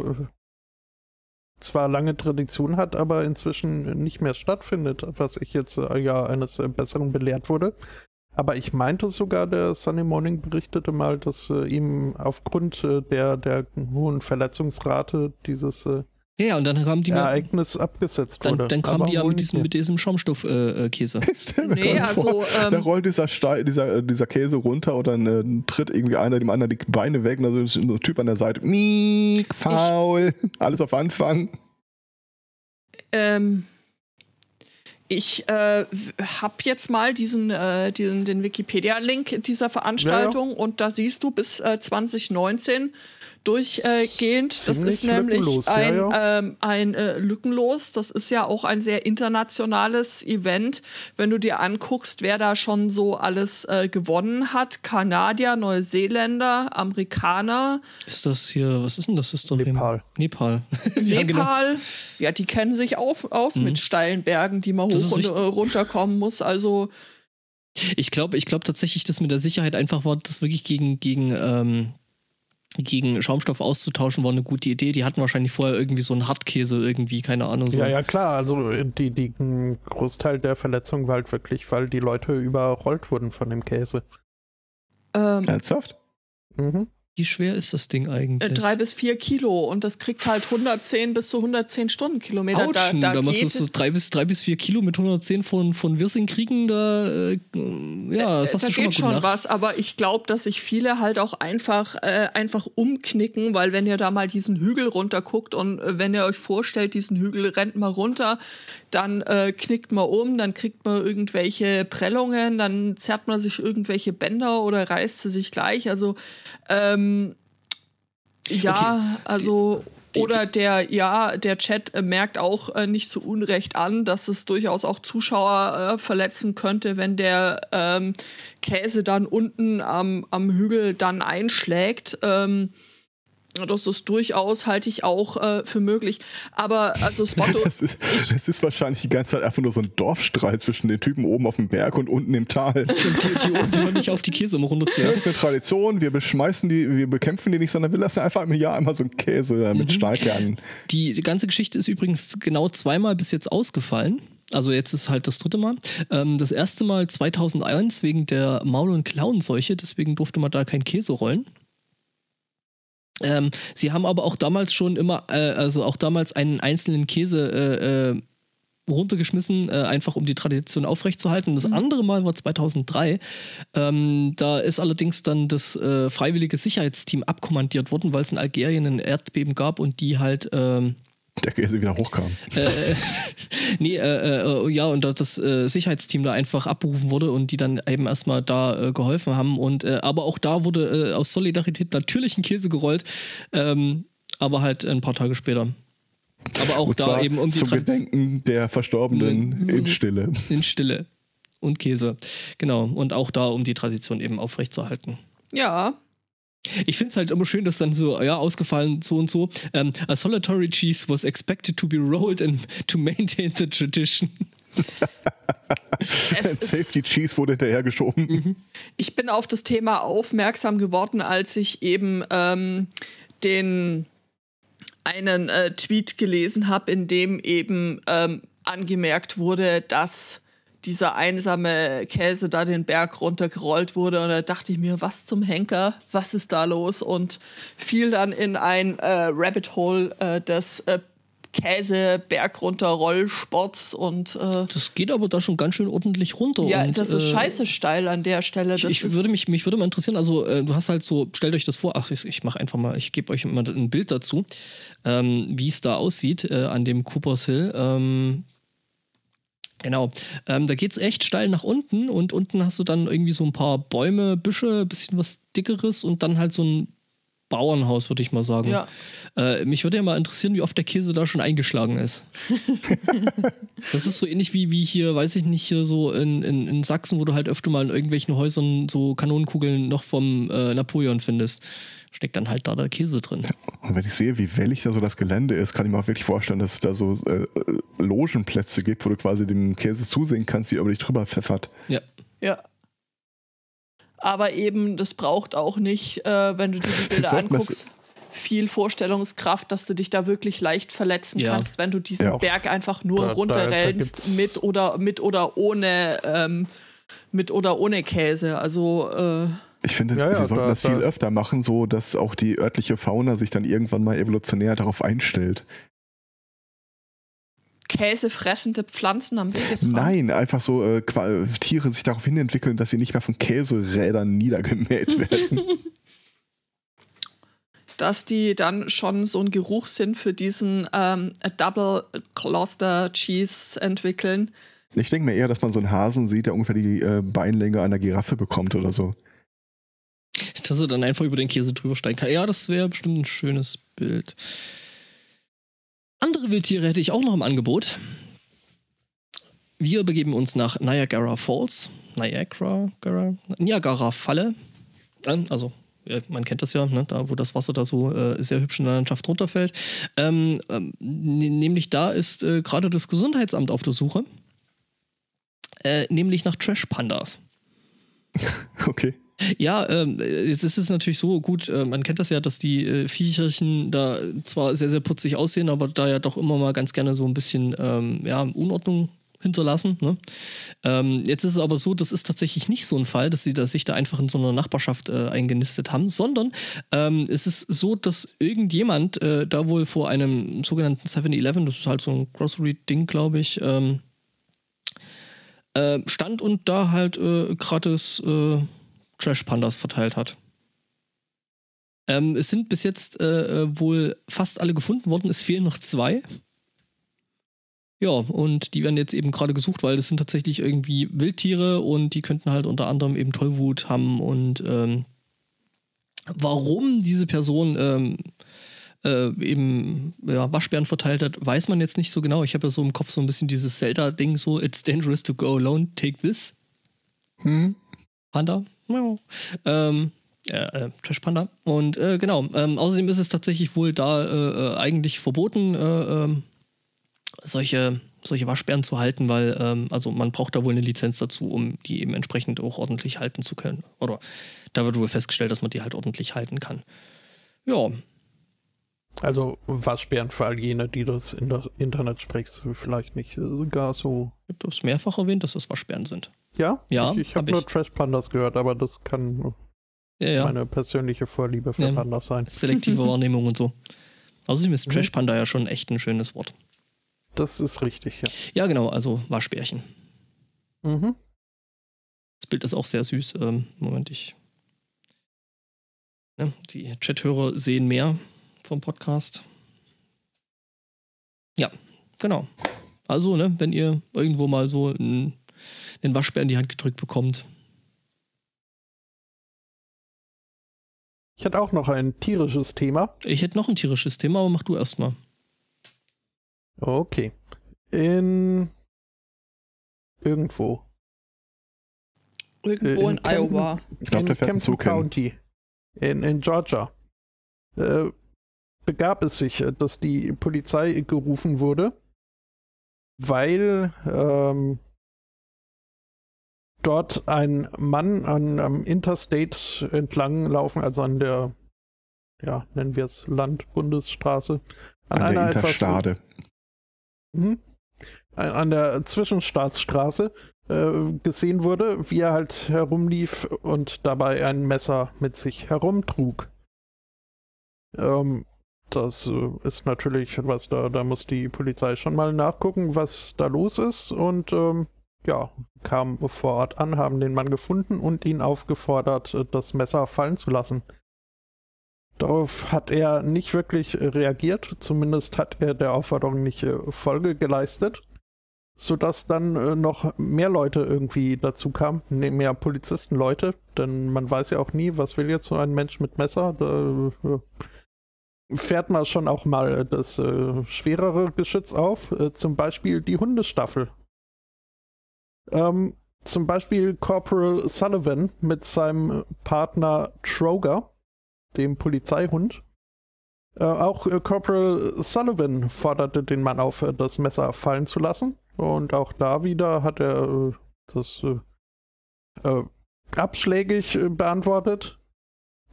zwar lange Tradition hat, aber inzwischen nicht mehr stattfindet, was ich jetzt äh, ja eines äh, Besseren belehrt wurde. Aber ich meinte sogar, der Sunday Morning berichtete mal, dass äh, ihm aufgrund äh, der, der hohen Verletzungsrate dieses äh, ja, und dann kam die Ereignis abgesetzt dann, wurde. Dann kamen die ja mit diesem, mit diesem Schaumstoffkäse. Äh, nee, also, ähm, da rollt dieser, Stein, dieser, dieser Käse runter und dann äh, tritt irgendwie einer dem anderen die Beine weg und dann ist ein Typ an der Seite. Miek, faul, ich, alles auf Anfang. Ähm, ich äh, habe jetzt mal diesen, äh, diesen den Wikipedia-Link dieser Veranstaltung ja, ja. und da siehst du bis äh, 2019 durchgehend. das ist nämlich ein, ja, ja. Ähm, ein äh, lückenlos. Das ist ja auch ein sehr internationales Event. Wenn du dir anguckst, wer da schon so alles äh, gewonnen hat: Kanadier, Neuseeländer, Amerikaner. Ist das hier, was ist denn das? Ist doch Nepal. Nepal. ja, Nepal, genau. ja, die kennen sich auf, aus mhm. mit steilen Bergen, die man hoch und äh, runterkommen muss. Also. Ich glaube, ich glaube tatsächlich, dass mit der Sicherheit einfach war, das wirklich gegen, gegen ähm, gegen Schaumstoff auszutauschen, war eine gute Idee. Die hatten wahrscheinlich vorher irgendwie so einen Hartkäse irgendwie, keine Ahnung. So. Ja, ja, klar. Also die, die Großteil der Verletzung war halt wirklich, weil die Leute überrollt wurden von dem Käse. Ähm, Ernsthaft? Mhm. Wie schwer ist das Ding Äh, eigentlich? drei bis vier Kilo und das kriegt halt 110 bis zu 110 Stundenkilometer. Autschen, da, da musst du geht- so drei bis, drei bis vier Kilo mit 110 von, von Wirsing kriegen, da, äh, ja, das hast da du schon mal geht schon nach. was, aber ich glaube, dass sich viele halt auch einfach, äh, einfach umknicken, weil wenn ihr da mal diesen Hügel runter guckt und äh, wenn ihr euch vorstellt, diesen Hügel rennt mal runter, dann äh, knickt man um, dann kriegt man irgendwelche Prellungen, dann zerrt man sich irgendwelche Bänder oder reißt sie sich gleich. Also ähm, ja, also die- oder der ja, der Chat äh, merkt auch äh, nicht zu Unrecht an, dass es durchaus auch Zuschauer äh, verletzen könnte, wenn der ähm, Käse dann unten am, am Hügel dann einschlägt. Ähm, das ist durchaus, halte ich auch äh, für möglich. Aber also Spotto, Das ist, das ist wahrscheinlich die ganze Zeit einfach nur so ein Dorfstreit zwischen den Typen oben auf dem Berg und unten im Tal. Die, die, die, die hören nicht auf, die Käse immer Das runterzuwerfen. ist eine Tradition, wir beschmeißen die, wir bekämpfen die nicht, sondern wir lassen einfach im Jahr einmal so einen Käse äh, Mhm. mit Stahlkernen. Die, die ganze Geschichte ist übrigens genau zweimal bis jetzt ausgefallen. Also jetzt ist halt das dritte Mal. Ähm, das erste Mal 2001 wegen der Maul- und Klauenseuche, deswegen durfte man da kein Käse rollen. Ähm, sie haben aber auch damals schon immer, äh, also auch damals einen einzelnen Käse äh, äh, runtergeschmissen, äh, einfach um die Tradition aufrechtzuerhalten. Das andere Mal war 2003. Ähm, da ist allerdings dann das äh, freiwillige Sicherheitsteam abkommandiert worden, weil es in Algerien ein Erdbeben gab und die halt ähm, Der Käse wieder hochkam. äh, nee, äh, äh, ja, und da das äh, Sicherheitsteam da einfach abberufen wurde und die dann eben erstmal da äh, geholfen haben. Und äh, aber auch da wurde äh, aus Solidarität natürlich ein Käse gerollt, ähm, aber halt ein paar Tage später. Aber auch Und da zwar eben um die zum Tradition Gedenken der Verstorbenen Mhm. in Stille. in Stille und Käse. Genau. Und auch da, um die Tradition eben aufrechtzuerhalten. ja, Ich finde es halt immer schön, dass dann so, ja, ausgefallen so und so. Ähm, a solitary cheese was expected to be rolled and to maintain the tradition. ist, Safety Cheese wurde hinterhergeschoben. Mhm. ich bin auf das Thema aufmerksam geworden, als ich eben ähm, den einen äh, Tweet gelesen habe, in dem eben ähm, angemerkt wurde, dass dieser einsame Käse da den Berg runtergerollt wurde. Und da dachte ich mir, was zum Henker, was ist da los? Und fiel dann in ein äh, Rabbit Hole äh, des äh, Käse-Berg-runter-Rollsports und äh, Das geht aber da schon ganz schön ordentlich runter. ja, und, das ist äh, scheiße steil an der Stelle. Ich, ich würde mich, mich würde mal interessieren, also äh, du hast halt so, stellt euch das vor, ach, ich, ich mache einfach mal, ich gebe euch mal ein Bild dazu, ähm, wie es da aussieht äh, an dem Coopers Hill. Ähm, genau, ähm, da geht es echt steil nach unten und unten hast du dann irgendwie so ein paar Bäume, Büsche, bisschen was dickeres und dann halt so ein Bauernhaus, würde ich mal sagen. Ja. Äh, mich würde ja mal interessieren, wie oft der Käse da schon eingeschlagen ist. das ist so ähnlich wie, wie hier, weiß ich nicht, hier so in, in, in Sachsen, wo du halt öfter mal in irgendwelchen Häusern so Kanonenkugeln noch vom äh, Napoleon findest. Steckt dann halt da der Käse drin. Und wenn ich sehe, wie wellig da so das Gelände ist, kann ich mir auch wirklich vorstellen, dass es da so äh, äh, Logenplätze gibt, wo du quasi dem Käse zusehen kannst, wie er über dich drüber pfeffert. Ja. Ja. Aber eben, das braucht auch nicht, äh, wenn du dir die Bilder anguckst, viel Vorstellungskraft, dass du dich da wirklich leicht verletzen Ja. kannst, wenn du diesen Ja. Berg einfach nur Da- da- da runterrennst mit oder mit oder ohne ähm, mit oder ohne Käse. Also äh, Ich finde, Ja, ja, sie sollten da- das viel da- öfter machen, so dass auch die örtliche Fauna sich dann irgendwann mal evolutionär darauf einstellt. käsefressende Pflanzen am Wegesrand. Nein, einfach so äh, qua- Tiere sich darauf hin entwickeln, dass sie nicht mehr von Käserädern niedergemäht werden. dass die dann schon so einen Geruchssinn für diesen ähm, Double Cluster Cheese entwickeln. ich denke mir eher, dass man so einen Hasen sieht, der ungefähr die äh, Beinlänge einer Giraffe bekommt oder so. Dass er dann einfach über den Käse drüber steigen kann. Ja, das wäre bestimmt ein schönes Bild. Andere Wildtiere hätte ich auch noch im Angebot. Wir begeben uns nach Niagara Falls. Niagara, Gara, Niagara Falle. Ähm, Also, man kennt das ja, ne? da wo das Wasser da so äh, sehr hübsch in der Landschaft runterfällt. Ähm, ähm, nämlich da ist äh, gerade das Gesundheitsamt auf der Suche. Äh, nämlich nach Trash-Pandas. Okay. Ja, ähm, jetzt ist es natürlich so gut, äh, man kennt das ja, dass die äh, Viecherchen da zwar sehr, sehr putzig aussehen, aber da ja doch immer mal ganz gerne so ein bisschen ähm, ja, Unordnung hinterlassen. Ne? Ähm, jetzt ist es aber so, das ist tatsächlich nicht so ein Fall, dass sie da, sich da einfach in so einer Nachbarschaft äh, eingenistet haben, sondern ähm, es ist so, dass irgendjemand äh, da wohl vor einem sogenannten 7-Eleven, das ist halt so ein Grocery-Ding, glaube ich, ähm, äh, stand und da halt äh, gratis äh, Trash-Pandas verteilt hat. Ähm, es sind bis jetzt äh, äh, wohl fast alle gefunden worden. Es fehlen noch zwei. Ja, und die werden jetzt eben gerade gesucht, weil das sind tatsächlich irgendwie Wildtiere und die könnten halt unter anderem eben Tollwut haben und ähm, warum diese Person ähm, äh, eben ja, Waschbären verteilt hat, weiß man jetzt nicht so genau. Ich habe ja so im Kopf so ein bisschen dieses Zelda-Ding, so It's dangerous to go alone, take this. Hm? Panda? Ähm, äh, Trash Panda. Und äh, genau, ähm, außerdem ist es tatsächlich wohl da äh, äh eigentlich verboten, äh, ähm, solche, solche Waschbären zu halten, weil ähm, also man braucht da wohl eine Lizenz dazu, um die eben entsprechend auch ordentlich halten zu können. Oder da wird wohl festgestellt, dass man die halt ordentlich halten kann. Ja. Also Waschbären für all jene, die das in das Internet sprichst, vielleicht nicht gar so. Ich habe das mehrfach erwähnt, dass das Waschbären sind. Ja? Ja. Ich, ich habe hab nur Trash Pandas gehört, aber das kann ja, ja. meine persönliche Vorliebe für ja, Pandas sein. Selektive Wahrnehmung und so. Außerdem ist mhm. Trash Panda ja schon echt ein schönes Wort. Das ist richtig, ja. Ja, genau, also Waschbärchen. Mhm. Das Bild ist auch sehr süß. Ähm, Moment, ich. Ja, die Chat-Hörer sehen mehr vom Podcast. Ja, genau. Also, ne, wenn ihr irgendwo mal so einen, einen Waschbär in die Hand gedrückt bekommt. Ich hätte auch noch ein tierisches Thema. Ich hätte noch ein tierisches Thema, aber mach du erst mal. Okay. In irgendwo. Irgendwo in, in Iowa. Ich glaube, der fährt Camden County. In, in Georgia. Äh, begab es sich, dass die Polizei gerufen wurde, weil ähm, dort ein Mann an, am Interstate entlang laufen, also an der, ja, nennen wir es Land-Bundesstraße. An, an der Interstade. Etwas, Mhm. an der Zwischenstaatsstraße äh, gesehen wurde, wie er halt herumlief und dabei ein Messer mit sich herumtrug. Ähm, das äh, ist natürlich was, da, da muss die Polizei schon mal nachgucken, was da los ist und ähm, ja, kam vor Ort an, haben den Mann gefunden und ihn aufgefordert, das Messer fallen zu lassen. Darauf hat er nicht wirklich reagiert, zumindest hat er der Aufforderung nicht äh, Folge geleistet, sodass dann äh, noch mehr Leute irgendwie dazu kamen, ne, mehr Polizistenleute, denn man weiß ja auch nie, was will jetzt so ein Mensch mit Messer. Da äh, fährt man schon auch mal das schwerere Geschütz auf, zum Beispiel die Hundestaffel. Ähm, zum Beispiel Corporal Sullivan mit seinem Partner Troger dem Polizeihund. Äh, auch äh, Corporal Sullivan forderte den Mann auf, äh, das Messer fallen zu lassen. Und auch da wieder hat er äh, das äh, abschlägig beantwortet,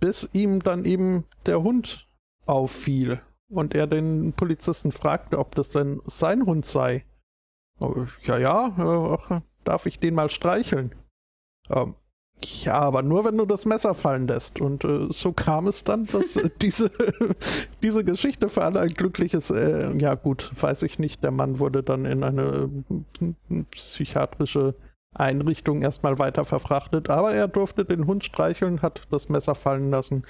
bis ihm dann eben der Hund auffiel und er den Polizisten fragte, ob das denn sein Hund sei. Ja, ja, darf ich den mal streicheln? Ähm, ja, aber nur wenn du das Messer fallen lässt. Und äh, so kam es dann, dass äh, diese, diese Geschichte für alle ein glückliches, äh, ja gut, weiß ich nicht. Der Mann wurde dann in eine äh, psychiatrische Einrichtung erstmal weiter verfrachtet, aber er durfte den Hund streicheln, hat das Messer fallen lassen.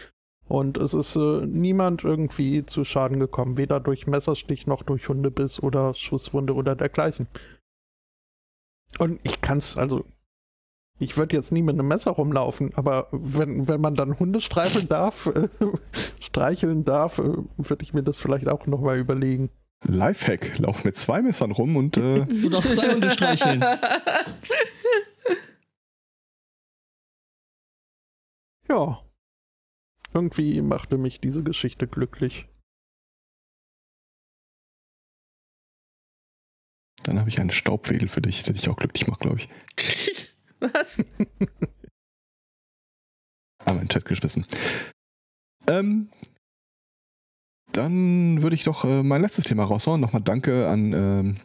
Und es ist äh, niemand irgendwie zu Schaden gekommen, weder durch Messerstich noch durch Hundebiss oder Schusswunde oder dergleichen. Und ich kann es, also ich würde jetzt nie mit einem Messer rumlaufen, aber wenn, wenn man dann Hunde streicheln darf, äh, streicheln darf, äh, würde ich mir das vielleicht auch nochmal überlegen. Lifehack, lauf mit zwei Messern rum und äh Du darfst zwei Hunde streicheln. ja. Irgendwie machte mich diese Geschichte glücklich. Dann habe ich einen Staubwedel für dich, der dich auch glücklich macht, glaube ich. Was? Aber in den Chat geschmissen. Ähm, dann würde ich doch äh, mein letztes Thema raushauen. Nochmal danke an ähm,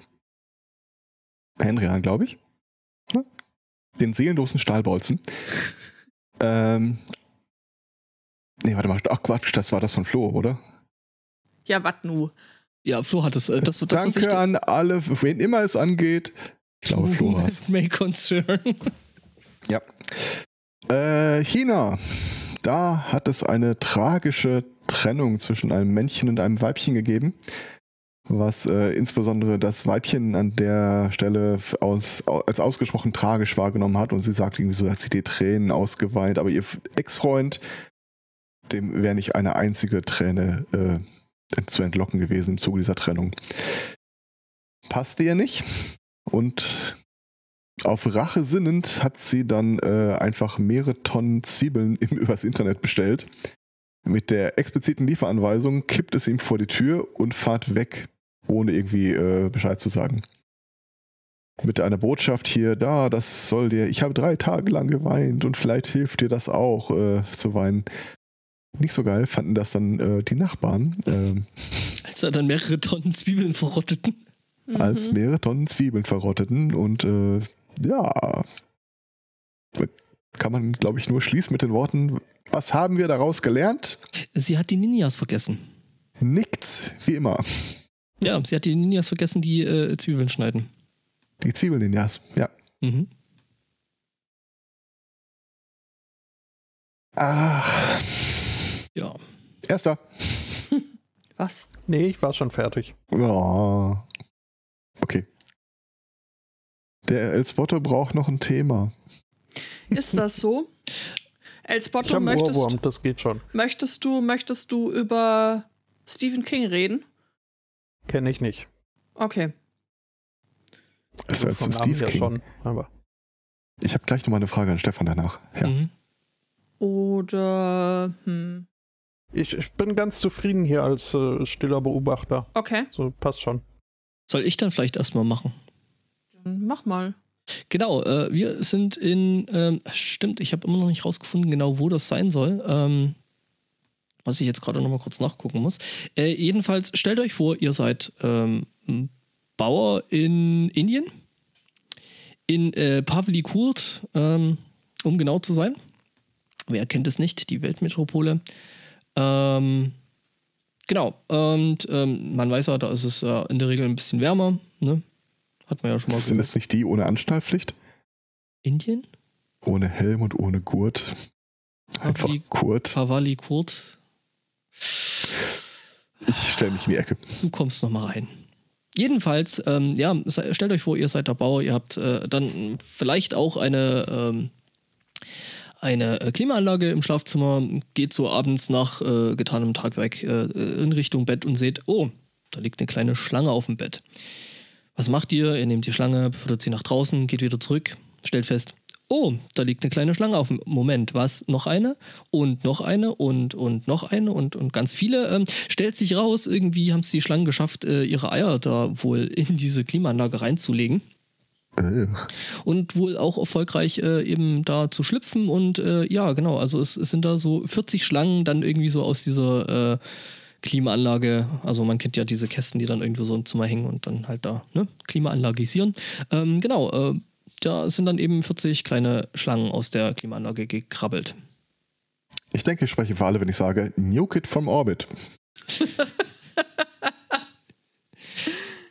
Henry an, glaube ich. Ja? Den seelenlosen Stahlbolzen. ähm, nee, warte mal. Ach Quatsch, das war das von Flo, oder? Ja, wat nu? Ja, Flo hat es. Äh, das, das, was ich Danke an alle, wen immer es angeht. Ich glaube, Flo war es. May concern. Ja. Äh, China. Da hat es eine tragische Trennung zwischen einem Männchen und einem Weibchen gegeben, was äh, insbesondere das Weibchen an der Stelle aus, als ausgesprochen tragisch wahrgenommen hat und sie sagt irgendwie so, hat sie die Tränen ausgeweint, aber ihr Ex-Freund, dem wäre nicht eine einzige Träne äh, zu entlocken gewesen im Zuge dieser Trennung. Passte ihr nicht und auf Rache sinnend hat sie dann äh, einfach mehrere Tonnen Zwiebeln im, übers Internet bestellt. Mit der expliziten Lieferanweisung kippt es ihm vor die Tür und fahrt weg, ohne irgendwie äh, Bescheid zu sagen. Mit einer Botschaft hier, da, das soll dir, ich habe drei Tage lang geweint und vielleicht hilft dir das auch äh, zu weinen. Nicht so geil fanden das dann äh, die Nachbarn, ähm, Als er dann mehrere Tonnen Zwiebeln verrotteten. als mehrere Tonnen Zwiebeln verrotteten und äh, ja, kann man, glaube ich, nur schließen mit den Worten, was haben wir daraus gelernt? Sie hat die Ninjas vergessen. Nichts, wie immer. Ja, sie hat die Ninjas vergessen, die äh, Zwiebeln schneiden. Die Zwiebelninjas, ja. Mhm. Ah, Ja. erster. Was? Nee, ich war schon fertig. Oh. Okay. Der El Spotto braucht noch ein Thema. Ist das so? El Ich Spotto, habe einen möchtest, Ohrwurm, das geht schon. möchtest, du, möchtest du über Stephen King reden? Kenne ich nicht. Okay. Ist als vom Namen Steve King. schon, aber Ich habe gleich noch mal eine Frage an Stefan danach. Ja. Mhm. Oder, hm, ich, ich bin ganz zufrieden hier als äh, stiller Beobachter. okay, So passt schon. Soll ich dann vielleicht erstmal machen? dann mach mal. Genau, äh, wir sind in, ähm, stimmt, ich habe immer noch nicht rausgefunden, genau wo das sein soll. Ähm, was ich jetzt gerade noch mal kurz nachgucken muss. Äh, jedenfalls, stellt euch vor, ihr seid ähm, ein Bauer in Indien, in äh, Pavlikurt, ähm, um genau zu sein. Wer kennt es nicht, die Weltmetropole. Ähm, genau, und ähm, man weiß ja, da ist es ja in der Regel ein bisschen wärmer. Ne? Hat man ja schon mal Sind es nicht die ohne Anschnallpflicht? Indien? Ohne Helm und ohne Gurt? Einfach Pavli- Kurt. Pavali Kurt, Ich stelle mich in die Ecke. du kommst noch mal rein. Jedenfalls, ähm, ja, stellt euch vor, ihr seid der Bauer, ihr habt äh, dann vielleicht auch eine, ähm, eine äh, Klimaanlage im Schlafzimmer, geht so abends nach äh, getanem Tagwerk äh, in Richtung Bett und seht, oh, da liegt eine kleine Schlange auf dem Bett. Was macht ihr? Ihr nehmt die Schlange, befördert sie nach draußen, geht wieder zurück, stellt fest, oh, da liegt eine kleine Schlange auf dem Moment. Was? Noch eine? Und noch eine und, und noch eine und, und ganz viele. Ähm, stellt sich raus, irgendwie haben es die Schlangen geschafft, äh, ihre Eier da wohl in diese Klimaanlage reinzulegen. Und wohl auch erfolgreich äh, eben da zu schlüpfen. Und äh, ja, genau, also es, es sind da so 40 Schlangen dann irgendwie so aus dieser äh, Klimaanlage. Also man kennt ja diese Kästen, die dann irgendwo so im Zimmer hängen und dann halt da ne, Klimaanlagisieren. Ähm, genau, äh, da sind dann eben 40 kleine Schlangen aus der Klimaanlage gekrabbelt. Ich denke, ich spreche für alle, wenn ich sage, Nuke it from orbit.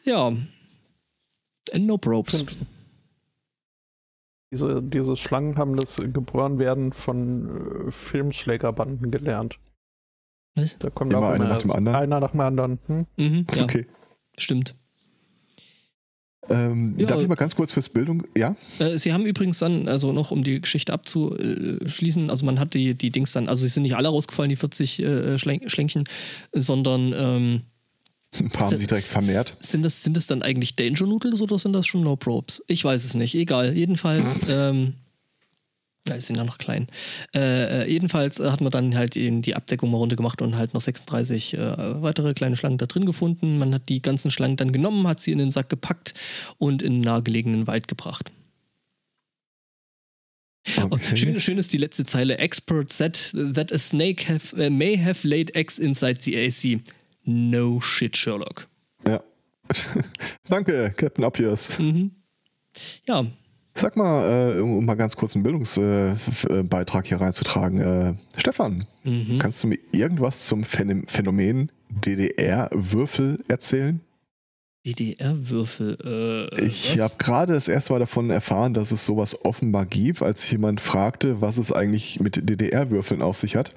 Ja. And no probes. Und diese, diese Schlangen haben das Geborenwerden von äh, Filmschlägerbanden gelernt. Was? Da kommt Immer auch einer nach dem anderen? Einer nach dem anderen. Hm? Mhm, ja, Okay. stimmt. Ähm, Ja. Darf ich mal ganz kurz fürs Bildung? Ja? Äh, Sie haben übrigens dann, also noch um die Geschichte abzuschließen, also man hat die, die Dings dann, also es sind nicht alle rausgefallen, die 40 äh, Schlen Schlänkchen, sondern ähm, Ein paar haben sich direkt vermehrt. Sind das, sind das dann eigentlich Danger Noodles oder sind das schon Low Probes? Ich weiß es nicht. Egal. Jedenfalls, ähm, ja, die sind ja noch klein. Äh, äh, jedenfalls äh, hat man dann halt eben die Abdeckung mal runtergemacht und halt noch 36 äh, weitere kleine Schlangen da drin gefunden. Man hat die ganzen Schlangen dann genommen, hat sie in den Sack gepackt und in einen nahegelegenen Wald gebracht. Okay. schön, schön ist die letzte Zeile. Expert said that a snake have, äh, may have laid eggs inside the AC. No shit, Sherlock. Ja. Danke, Captain Obvious. Mhm. Ja, Sag mal, äh, um mal ganz kurz einen Bildungsbeitrag äh, hier reinzutragen. Äh, Stefan, mhm. kannst du mir irgendwas zum Phän Phänomen DDR-Würfel erzählen? DDR-Würfel. Äh, ich habe gerade das erste Mal davon erfahren, dass es sowas offenbar gibt, als jemand fragte, was es eigentlich mit DDR-Würfeln auf sich hat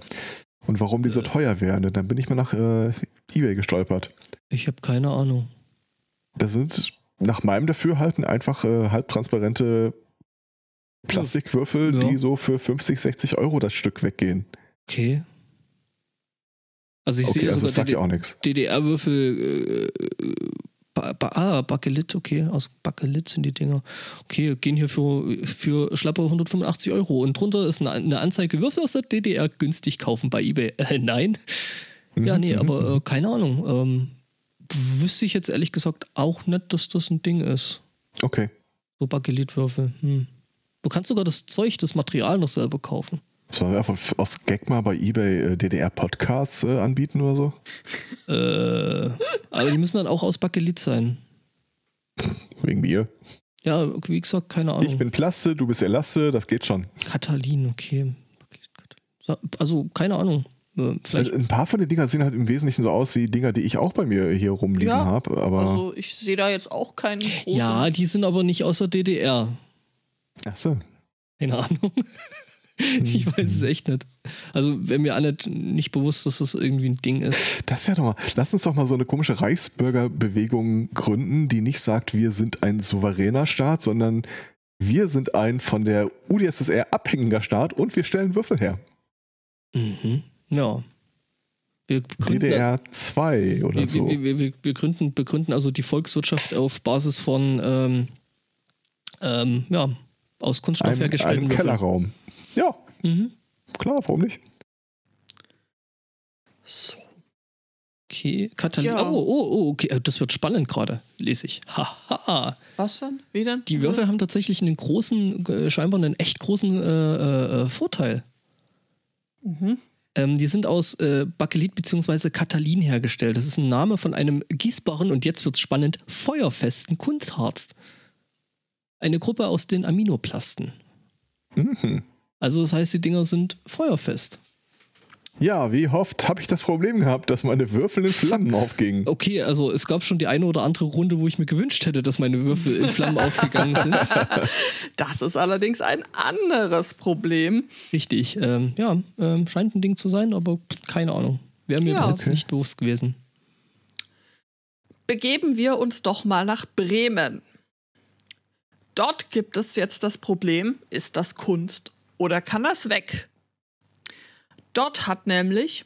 und warum die so Äh. teuer wären. Und dann bin ich mal nach äh, eBay gestolpert. Ich habe keine Ahnung. Das sind nach meinem Dafürhalten einfach äh, halbtransparente Plastikwürfel, Ja. die so für 50, 60 Euro das Stück weggehen. Okay. Also ich okay, sehe also das sogar sagt ja auch nichts. DDR-Würfel. Ba ba ah, Bakelit, okay. Aus Bakelit sind die Dinger. Okay, gehen hier für, für schlappe 185 Euro. Und drunter ist eine, eine Anzeige: Würfel aus der DDR günstig kaufen bei eBay. Äh, nein. Ja, nee, Mhm, aber äh, keine Ahnung. Ähm, wüsste ich jetzt ehrlich gesagt auch nicht, dass das ein Ding ist. Okay. So Bakelitwürfel. Hm. Du kannst sogar das Zeug, das Material noch selber kaufen. Sollen wir einfach aus Gag mal bei eBay äh, DDR-Podcasts äh, anbieten oder so? Äh, aber die müssen dann auch aus Bakelit sein. Wegen mir. Ja, wie gesagt, keine Ahnung. Ich bin Plaste, du bist Elaste, das geht schon. Katalin, okay. Also, keine Ahnung. Äh, Vielleicht. Also ein paar von den Dinger sehen halt im Wesentlichen so aus wie Dinger, die ich auch bei mir hier rumliegen Ja, habe. Aber Also ich sehe da jetzt auch keinen großen. ja, die sind aber nicht aus der DDR. ach so. Keine Ahnung. ich weiß es echt nicht. Also, wäre mir alle nicht bewusst, dass das irgendwie ein Ding ist. Das wäre doch mal. Lass uns doch mal so eine komische Reichsbürgerbewegung gründen, die nicht sagt, wir sind ein souveräner Staat, sondern wir sind ein von der UdSSR abhängiger Staat und wir stellen Würfel her. Mhm. Ja. Wir gründen, DDR 2 oder wir, so. wir, wir, wir, wir gründen, begründen also die Volkswirtschaft auf Basis von ähm, ähm, ja, aus Kunststoff Einem, hergestellten einem Würfeln. Kellerraum. Ja, Mhm. klar, warum nicht? So. Okay, Katalin. Ja. Oh, oh, oh, okay. äh, Das wird spannend gerade, lese ich. Haha. Was denn? Wie denn? Die Würfel haben tatsächlich einen großen, äh, scheinbar einen echt großen äh, äh, äh, Vorteil. Mhm. Ähm, die sind aus äh, Bakelit bzw. Katalin hergestellt. Das ist ein Name von einem gießbaren und jetzt wird's spannend, feuerfesten Kunstharz. Eine Gruppe aus den Aminoplasten. Mhm. Also das heißt, die Dinger sind feuerfest. Ja, wie oft habe ich das Problem gehabt, dass meine Würfel in Flammen aufgingen? Okay, also es gab schon die eine oder andere Runde, wo ich mir gewünscht hätte, dass meine Würfel in Flammen aufgegangen sind. Das ist allerdings ein anderes Problem. Richtig, ähm, ja, ähm, scheint ein Ding zu sein, aber keine Ahnung. Wäre mir Ja. bis jetzt Okay. nicht bewusst gewesen. Begeben wir uns doch mal nach Bremen. Dort gibt es jetzt das Problem, ist das Kunst oder kann das weg? Dort hat nämlich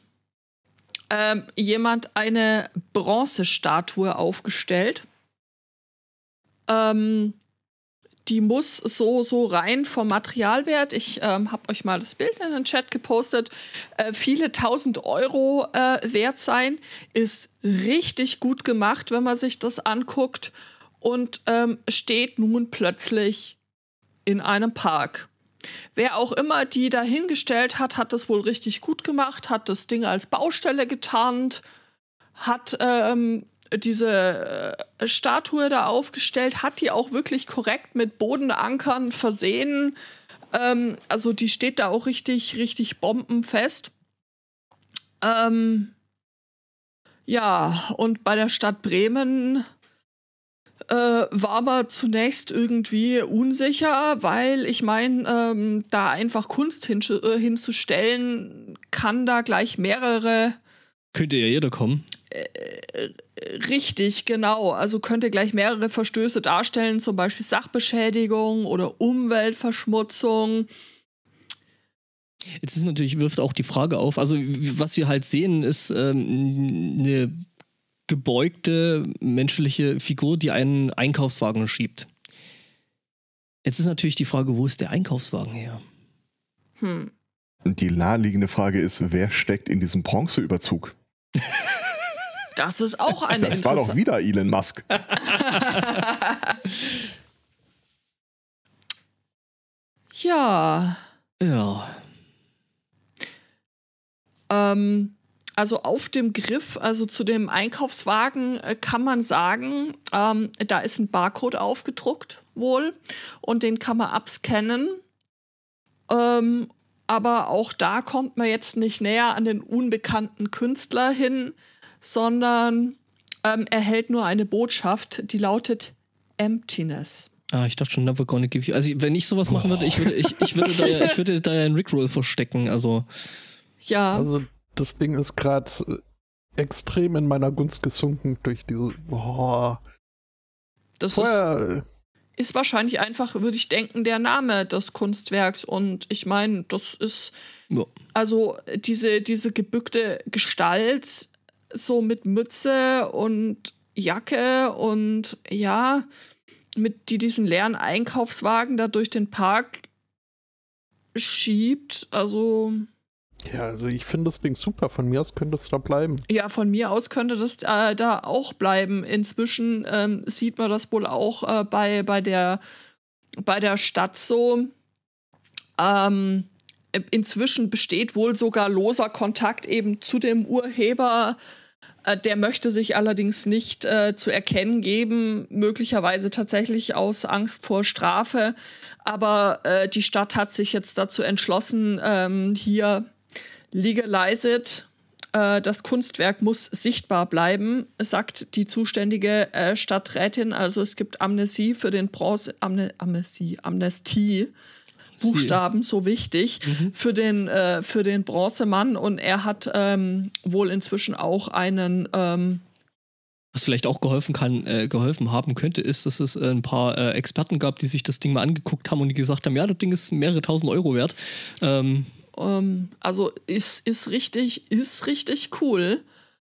ähm, jemand eine Bronzestatue aufgestellt. Ähm, die muss so, so rein vom Materialwert, ich ähm, habe euch mal das Bild in den Chat gepostet, äh, viele tausend Euro äh, wert sein. Ist richtig gut gemacht, wenn man sich das anguckt und ähm, steht nun plötzlich in einem Park. Wer auch immer die dahingestellt hat, hat das wohl richtig gut gemacht, hat das Ding als Baustelle getarnt, hat ähm, diese äh, Statue da aufgestellt, hat die auch wirklich korrekt mit Bodenankern versehen. Ähm, also die steht da auch richtig, richtig bombenfest. Ähm, ja, und bei der Stadt Bremen äh, war man zunächst irgendwie unsicher, weil ich meine, ähm, da einfach Kunst hin, äh, hinzustellen, kann da gleich mehrere Könnte ja jeder kommen. Richtig, genau. Also könnte gleich mehrere Verstöße darstellen, zum Beispiel Sachbeschädigung oder Umweltverschmutzung. Jetzt ist natürlich, wirft auch die Frage auf, also was wir halt sehen, ist ähm, eine gebeugte menschliche Figur, die einen Einkaufswagen schiebt. Jetzt ist natürlich die Frage, wo ist der Einkaufswagen her? Hm. Die naheliegende Frage ist, wer steckt in diesem Bronzeüberzug? Das ist auch eine Das war doch wieder Elon Musk. Ja. Ja. Ähm, also auf dem Griff, also zu dem Einkaufswagen, äh, kann man sagen, ähm, da ist ein Barcode aufgedruckt. wohl und den kann man abscannen. Ähm, aber auch da kommt man jetzt nicht näher an den unbekannten Künstler hin, sondern ähm, erhält nur eine Botschaft, die lautet Emptiness. Ah, ich dachte schon, never gonna give you. Also, wenn ich sowas machen würde, ich würde, ich, ich würde da ja, ich würde da ja einen Rickroll verstecken. Also, Ja, Also das Ding ist gerade extrem in meiner Gunst gesunken durch diese. Boah. das ist, Vorher, ist wahrscheinlich einfach, würde ich denken, der Name des Kunstwerks. Und ich meine, das ist ja. also diese, diese gebückte Gestalt, so mit Mütze und Jacke und ja, mit die diesen leeren Einkaufswagen da durch den Park schiebt. Also ja, also ich finde das Ding super. Von mir aus könnte es da bleiben. ja, von mir aus könnte das äh, da auch bleiben. Inzwischen ähm, sieht man das wohl auch äh, bei, bei, der, bei der Stadt so. Ähm, inzwischen besteht wohl sogar loser Kontakt eben zu dem Urheber. Äh, der möchte sich allerdings nicht äh, zu erkennen geben, möglicherweise tatsächlich aus Angst vor Strafe. Aber äh, die Stadt hat sich jetzt dazu entschlossen, ähm, hier legalize it. Äh, das Kunstwerk muss sichtbar bleiben, sagt die zuständige äh, Stadträtin. Also es gibt Amnesie für den Bronze, Amne, Amnesie, Amnestie. Buchstaben so wichtig für den äh, für den Bronzemann und er hat ähm, wohl inzwischen auch einen ähm, Was vielleicht auch geholfen kann, äh, geholfen haben könnte, ist, dass es äh, ein paar äh, Experten gab, die sich das Ding mal angeguckt haben und die gesagt haben, ja, das Ding ist mehrere tausend Euro wert. Ähm, ähm, also ist ist richtig ist richtig cool.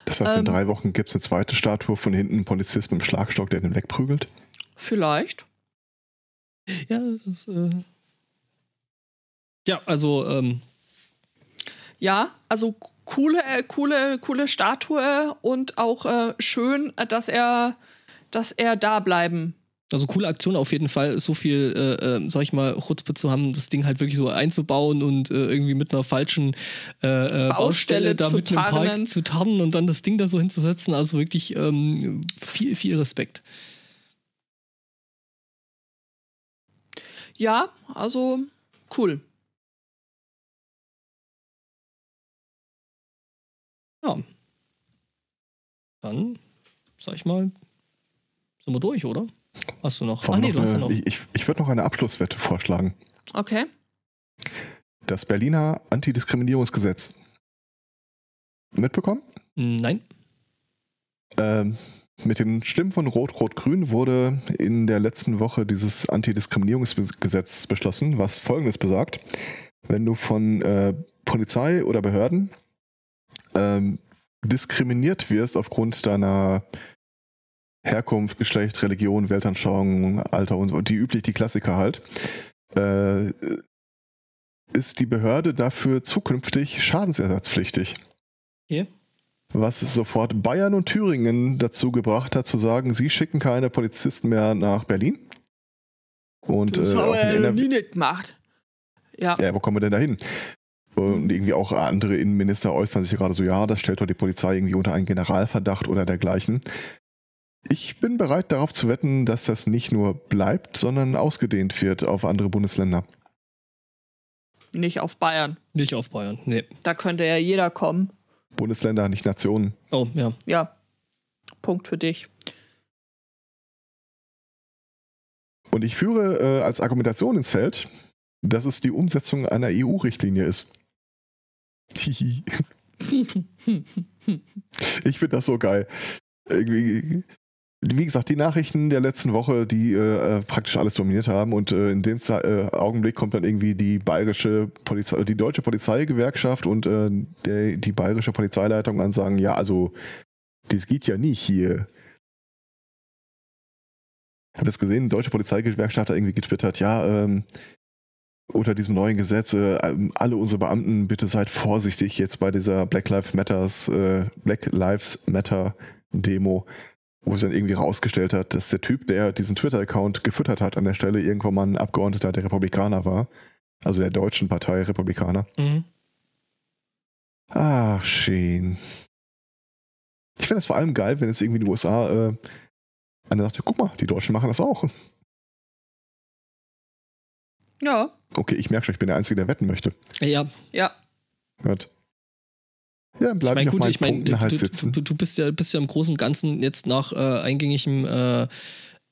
Das heißt, in Ähm. drei Wochen gibt es eine zweite Statue von hinten, ein Polizist mit dem Schlagstock, der den wegprügelt. Vielleicht. ja, das, äh ja, also ähm, Ja, also coole, coole, coole Statue und auch äh, schön, dass er, dass er da bleiben. Also coole Aktion auf jeden Fall, so viel, äh, äh, sag ich mal, Chutzpe zu haben, das Ding halt wirklich so einzubauen und äh, irgendwie mit einer falschen äh, äh, Baustelle, Baustelle da zu mitten im Park zu tarnen und dann das Ding da so hinzusetzen. Also wirklich ähm, viel, viel Respekt. Ja, also cool. Ja. Dann, sag ich mal, sind wir durch, oder? Hast du noch? Ach nee, du hast ja eine, noch. Ich, ich, würde noch eine Abschlusswette vorschlagen. Okay. Das Berliner Antidiskriminierungsgesetz. Mitbekommen? Nein. Ähm, mit den Stimmen von Rot-Rot-Grün wurde in der letzten Woche dieses Antidiskriminierungsgesetz beschlossen, was folgendes besagt. Wenn du von äh, Polizei oder Behörden ähm, diskriminiert wirst aufgrund deiner Herkunft, Geschlecht, Religion, Weltanschauung, Alter und so, die üblich die Klassiker halt, äh, ist die Behörde dafür zukünftig schadensersatzpflichtig. Okay. Was sofort Bayern und Thüringen dazu gebracht hat, zu sagen, sie schicken keine Polizisten mehr nach Berlin. Und Das äh, haben wir ja nie nicht gemacht. Ja. ja, wo kommen wir denn da hin? Und irgendwie auch andere Innenminister äußern sich gerade so, ja, das stellt doch die Polizei irgendwie unter einen Generalverdacht oder dergleichen. Ich bin bereit darauf zu wetten, dass das nicht nur bleibt, sondern ausgedehnt wird auf andere Bundesländer. Nicht auf Bayern. Nicht auf Bayern. Nee. Da könnte ja jeder kommen. Bundesländer, nicht Nationen. Oh, ja. Ja. Punkt für dich. Und ich führe äh, als Argumentation ins Feld, dass es die Umsetzung einer EU-Richtlinie ist. Hihi. ich finde das so geil. Irgendwie, wie gesagt, die Nachrichten der letzten Woche, die äh, praktisch alles dominiert haben und äh, in dem Ze äh, Augenblick kommt dann irgendwie die bayerische Polizei, die deutsche Polizeigewerkschaft und äh, der, die bayerische Polizeileitung an sagen, ja, also das geht ja nicht hier. Ich habe das gesehen, die deutsche Polizeigewerkschaft hat irgendwie getwittert, ja, ähm, unter diesem neuen Gesetz, äh, alle unsere Beamten, bitte seid vorsichtig jetzt bei dieser Black Lives Matters, äh, Black Lives Matter Demo, wo sich dann irgendwie rausgestellt hat, dass der Typ, der diesen Twitter-Account gefüttert hat, an der Stelle irgendwann mal ein Abgeordneter der Republikaner war. Also der deutschen Partei Republikaner. Mhm. Ach, schön. Ich finde es vor allem geil, wenn es irgendwie in den USA äh, einer sagt, guck mal, die Deutschen machen das auch. Ja, Okay, ich merke schon, ich bin der Einzige, der wetten möchte. Ja, ja. Gut. Ja, dann bleibe ich, ich meine, auf gut, ich halt du, sitzen. du, du bist ja, bist ja im Großen und Ganzen jetzt nach äh, eingängigem äh,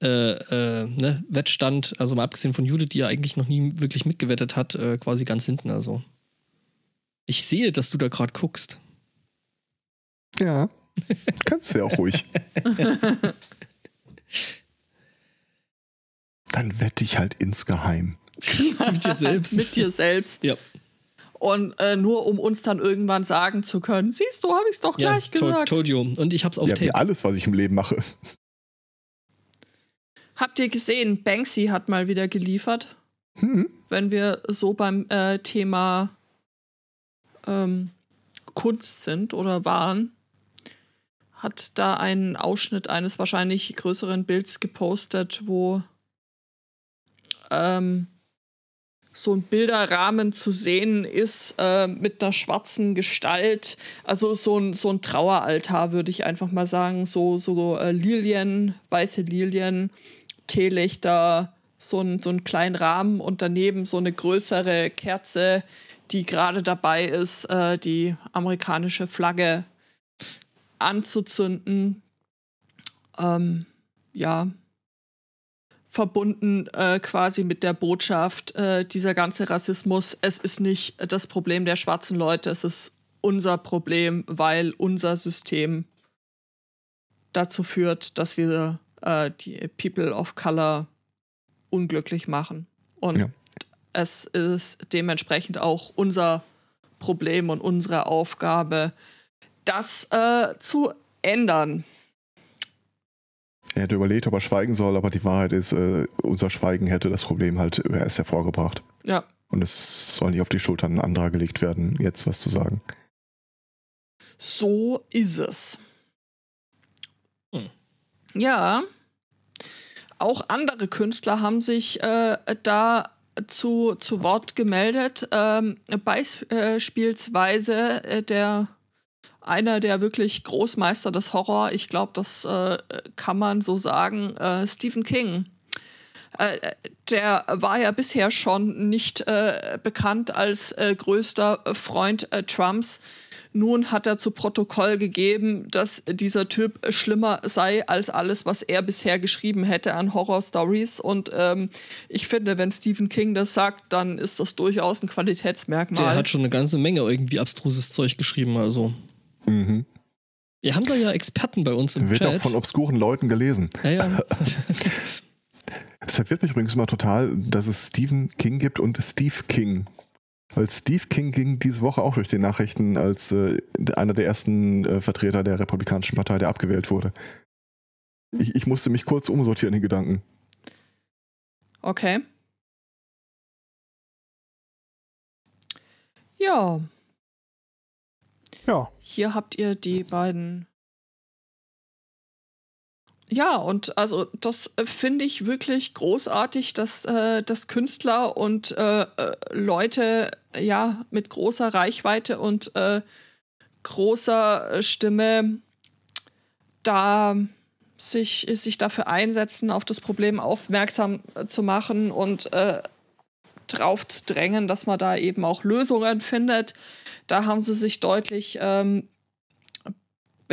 äh, äh, ne, Wettstand, also mal abgesehen von Judith, die ja eigentlich noch nie wirklich mitgewettet hat, äh, quasi ganz hinten. Also ich sehe, dass du da gerade guckst. Ja, kannst du ja auch ruhig. Dann wette ich halt insgeheim. Mit dir selbst. Mit dir selbst. Ja. Und äh, nur um uns dann irgendwann sagen zu können, siehst du, habe ich es doch Ja, gleich to gesagt. told you. Und ich hab's auf Ja, wie Tape. alles, was ich im Leben mache. Habt ihr gesehen, Banksy hat mal wieder geliefert, Hm. wenn wir so beim äh, Thema ähm, Kunst sind oder waren, hat da einen Ausschnitt eines wahrscheinlich größeren Bilds gepostet, wo ähm, so ein Bilderrahmen zu sehen ist äh, mit einer schwarzen Gestalt. Also so ein, so ein Traueraltar, würde ich einfach mal sagen. So, so äh, Lilien, weiße Lilien, Teelichter, so ein, so einen kleinen Rahmen und daneben so eine größere Kerze, die gerade dabei ist, äh, die amerikanische Flagge anzuzünden. Ähm, ja, verbunden äh, quasi mit der Botschaft, äh, dieser ganze Rassismus, es ist nicht das Problem der schwarzen Leute, es ist unser Problem, weil unser System dazu führt, dass wir äh, die People of Color unglücklich machen. Und Ja. es ist dementsprechend auch unser Problem und unsere Aufgabe, das äh, zu ändern. Er hätte überlegt, ob er schweigen soll, aber die Wahrheit ist, äh, unser Schweigen hätte das Problem halt erst hervorgebracht. Ja. Und es soll nicht auf die Schultern anderer gelegt werden, jetzt was zu sagen. So ist es. Hm. Ja. Auch andere Künstler haben sich äh, da zu, zu Wort gemeldet. Ähm, beispielsweise äh, der einer der wirklich Großmeister des Horror, ich glaube, das äh, kann man so sagen, äh, Stephen King. Äh, der war ja bisher schon nicht äh, bekannt als äh, größter Freund Trumps. Nun hat er zu Protokoll gegeben, dass dieser Typ schlimmer sei als alles, was er bisher geschrieben hätte an Horror-Stories. Und ähm, ich finde, wenn Stephen King das sagt, dann ist das durchaus ein Qualitätsmerkmal. Der hat schon eine ganze Menge irgendwie abstruses Zeug geschrieben, also. Mhm. Wir haben da ja Experten bei uns im Wird Chat. auch von obskuren Leuten gelesen. ja, ja. Das verwirrt mich übrigens immer total, dass es Stephen King gibt und Steve King. Weil Steve King ging diese Woche auch durch die Nachrichten als äh, einer der ersten äh, Vertreter der Republikanischen Partei, der abgewählt wurde. Ich, ich musste mich kurz umsortieren in Gedanken. Okay. Ja, Ja, hier habt ihr die beiden. Ja, und also das äh, finde ich wirklich großartig, dass, äh, dass Künstler und äh, äh, Leute ja mit großer Reichweite und äh, großer äh, Stimme da sich, sich dafür einsetzen, auf das Problem aufmerksam zu machen und drauf zu drängen, dass man da eben auch Lösungen findet. Da haben sie sich deutlich ähm,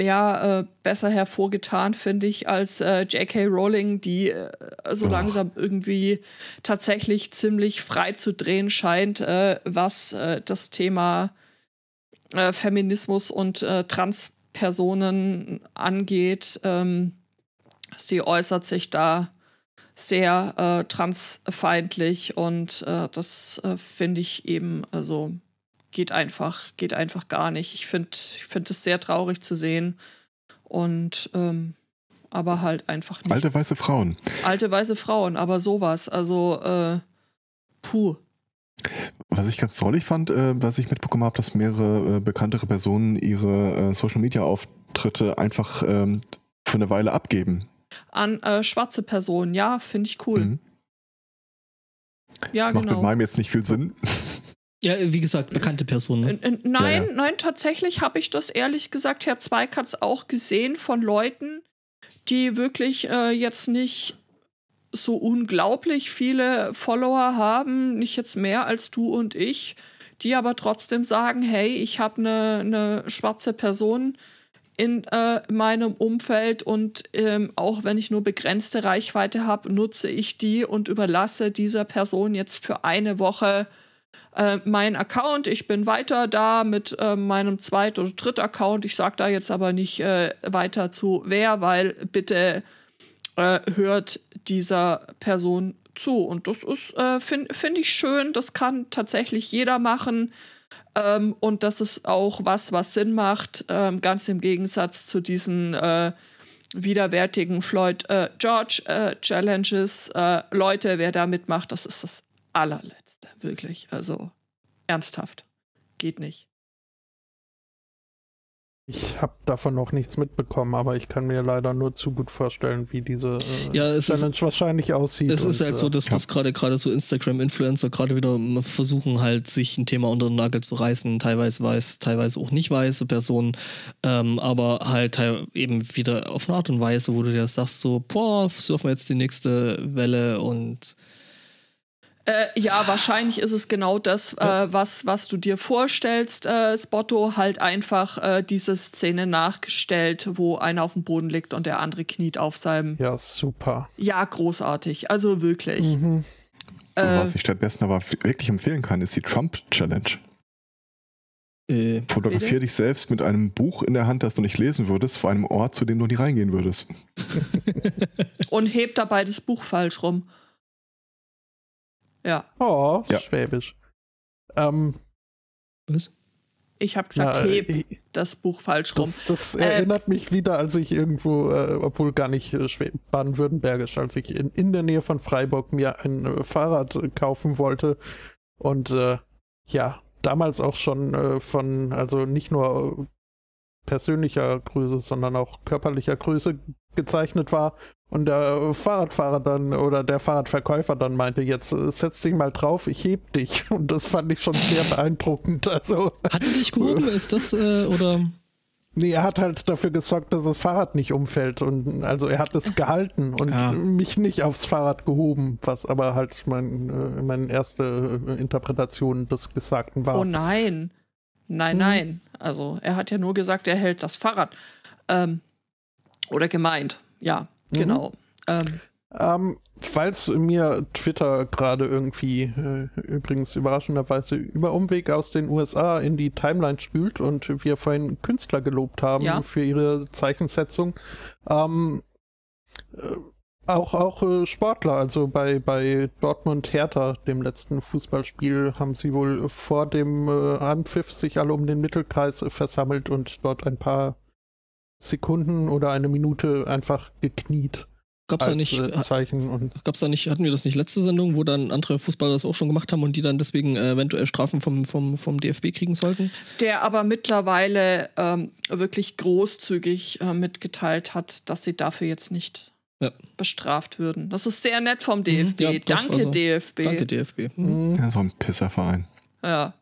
ja, äh, besser hervorgetan, finde ich, als äh, J.K. Rowling, die äh, so Och. langsam irgendwie tatsächlich ziemlich frei zu drehen scheint, äh, was äh, das Thema äh, Feminismus und Transpersonen angeht. Ähm, sie äußert sich da sehr äh, transfeindlich und äh, das äh, finde ich eben, also geht einfach, geht einfach gar nicht. Ich finde ich find es sehr traurig zu sehen und ähm, aber halt einfach nicht. Alte weiße Frauen. Alte weiße Frauen, aber sowas, also äh, puh. Was ich ganz drollig fand, äh, was ich mitbekommen habe, dass mehrere äh, bekanntere Personen ihre äh, Social-Media-Auftritte einfach ähm, für eine Weile abgeben. An äh, schwarze Personen, ja, finde ich cool. Mhm. Ja, Macht mit genau. meinem jetzt nicht viel Sinn. ja, wie gesagt, bekannte Personen. Ne? Äh, äh, Nein, Ja, ja. nein, tatsächlich habe ich das ehrlich gesagt, Herr Zweikatz, auch gesehen von Leuten, die wirklich äh, jetzt nicht so unglaublich viele Follower haben, nicht jetzt mehr als du und ich, die aber trotzdem sagen, hey, ich habe eine, eine schwarze Person in äh, meinem Umfeld und ähm, auch wenn ich nur begrenzte Reichweite habe, nutze ich die und überlasse dieser Person jetzt für eine Woche äh, meinen Account. Ich bin weiter da mit äh, meinem zweit- oder dritt Account. Ich sage da jetzt aber nicht äh, weiter zu wer, weil bitte äh, hört dieser Person zu. Und das ist, äh, finde find ich schön. Das kann tatsächlich jeder machen. Ähm, und das ist auch was, was Sinn macht, ähm, ganz im Gegensatz zu diesen äh, widerwärtigen Floyd äh, George äh, Challenges. Äh, Leute, wer da mitmacht, das ist das allerletzte, wirklich. Also ernsthaft. Geht nicht. Ich habe davon noch nichts mitbekommen, aber ich kann mir leider nur zu gut vorstellen, wie diese äh, Ja, es Challenge ist- wahrscheinlich aussieht. Es ist halt so, äh, dass das gerade gerade so Instagram-Influencer gerade wieder versuchen halt sich ein Thema unter den Nagel zu reißen, teilweise weiß, teilweise auch nicht weiße Personen, ähm, aber halt eben wieder auf eine Art und Weise, wo du dir sagst so, boah, surfen wir jetzt die nächste Welle und Äh, ja, wahrscheinlich ist es genau das, äh, was, was du dir vorstellst, äh, Spotto, halt einfach äh, diese Szene nachgestellt, wo einer auf dem Boden liegt und der andere kniet auf seinem. ja, super. Ja, großartig. Also wirklich. Mhm. Äh, was ich stattdessen aber wirklich empfehlen kann, ist die Trump-Challenge. äh, Fotografier Bitte? dich selbst mit einem Buch in der Hand, das du nicht lesen würdest, vor einem Ort, zu dem du nie reingehen würdest. Und hebt dabei das Buch falsch rum. Ja, Oh, Ja. schwäbisch. Ähm, was? ich habe gesagt, na, heb äh, das Buch falsch rum. das, das Ähm, erinnert mich wieder, als ich irgendwo, äh, obwohl gar nicht äh, baden-württembergisch, als ich in, in der Nähe von Freiburg mir ein äh, Fahrrad äh, kaufen wollte und äh, ja, damals auch schon äh, von, also nicht nur äh, persönlicher Größe, sondern auch körperlicher Größe gezeichnet war und der Fahrradfahrer dann oder der Fahrradverkäufer dann meinte, jetzt äh, setz dich mal drauf, ich heb dich und das fand ich schon sehr beeindruckend, also Hatte dich gehoben, ist das, äh, oder? Nee, er hat halt dafür gesorgt, dass das Fahrrad nicht umfällt. Und also er hat es gehalten und Ah. mich nicht aufs Fahrrad gehoben, was aber halt mein, äh, meine erste äh, Interpretation des Gesagten war. Oh nein. Nein, Hm. nein. Also er hat ja nur gesagt, er hält das Fahrrad. Ähm, oder gemeint. Ja, Mhm. genau. Ähm, Ähm, falls mir Twitter gerade irgendwie äh, übrigens überraschenderweise über Umweg aus den USA in die Timeline spült und wir vorhin Künstler gelobt haben Ja. für ihre Zeichensetzung, ähm, äh, auch, auch äh, Sportler, also bei, bei Dortmund Hertha, dem letzten Fußballspiel, haben sie wohl vor dem äh, Anpfiff sich alle um den Mittelkreis äh, versammelt und dort ein paar Sekunden oder eine Minute einfach gekniet Gab's da nicht, äh, Zeichen und gab's da nicht, hatten wir das nicht letzte Sendung, wo dann andere Fußballer das auch schon gemacht haben und die dann deswegen äh, eventuell Strafen vom, vom, vom DFB kriegen sollten? der aber mittlerweile ähm, wirklich großzügig äh, mitgeteilt hat, dass sie dafür jetzt nicht Ja. bestraft würden. Das ist sehr nett vom DFB. ja, doch, Danke, also, DFB. Danke, DFB. Hm. Mhm. Ja, so ein Pisserverein. Ja.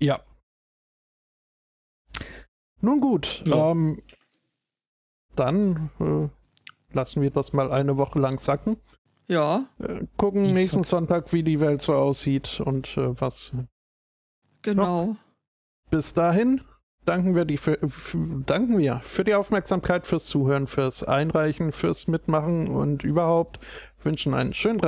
Ja. Nun gut, Ja. ähm, dann äh, lassen wir das mal eine Woche lang sacken. ja, Äh, gucken Wie nächsten. Sonntag, wie die Welt so aussieht und äh, was. genau. Bis dahin danken wir, die für, danken wir für die Aufmerksamkeit, fürs Zuhören, fürs Einreichen, fürs Mitmachen und überhaupt. Wünschen einen schönen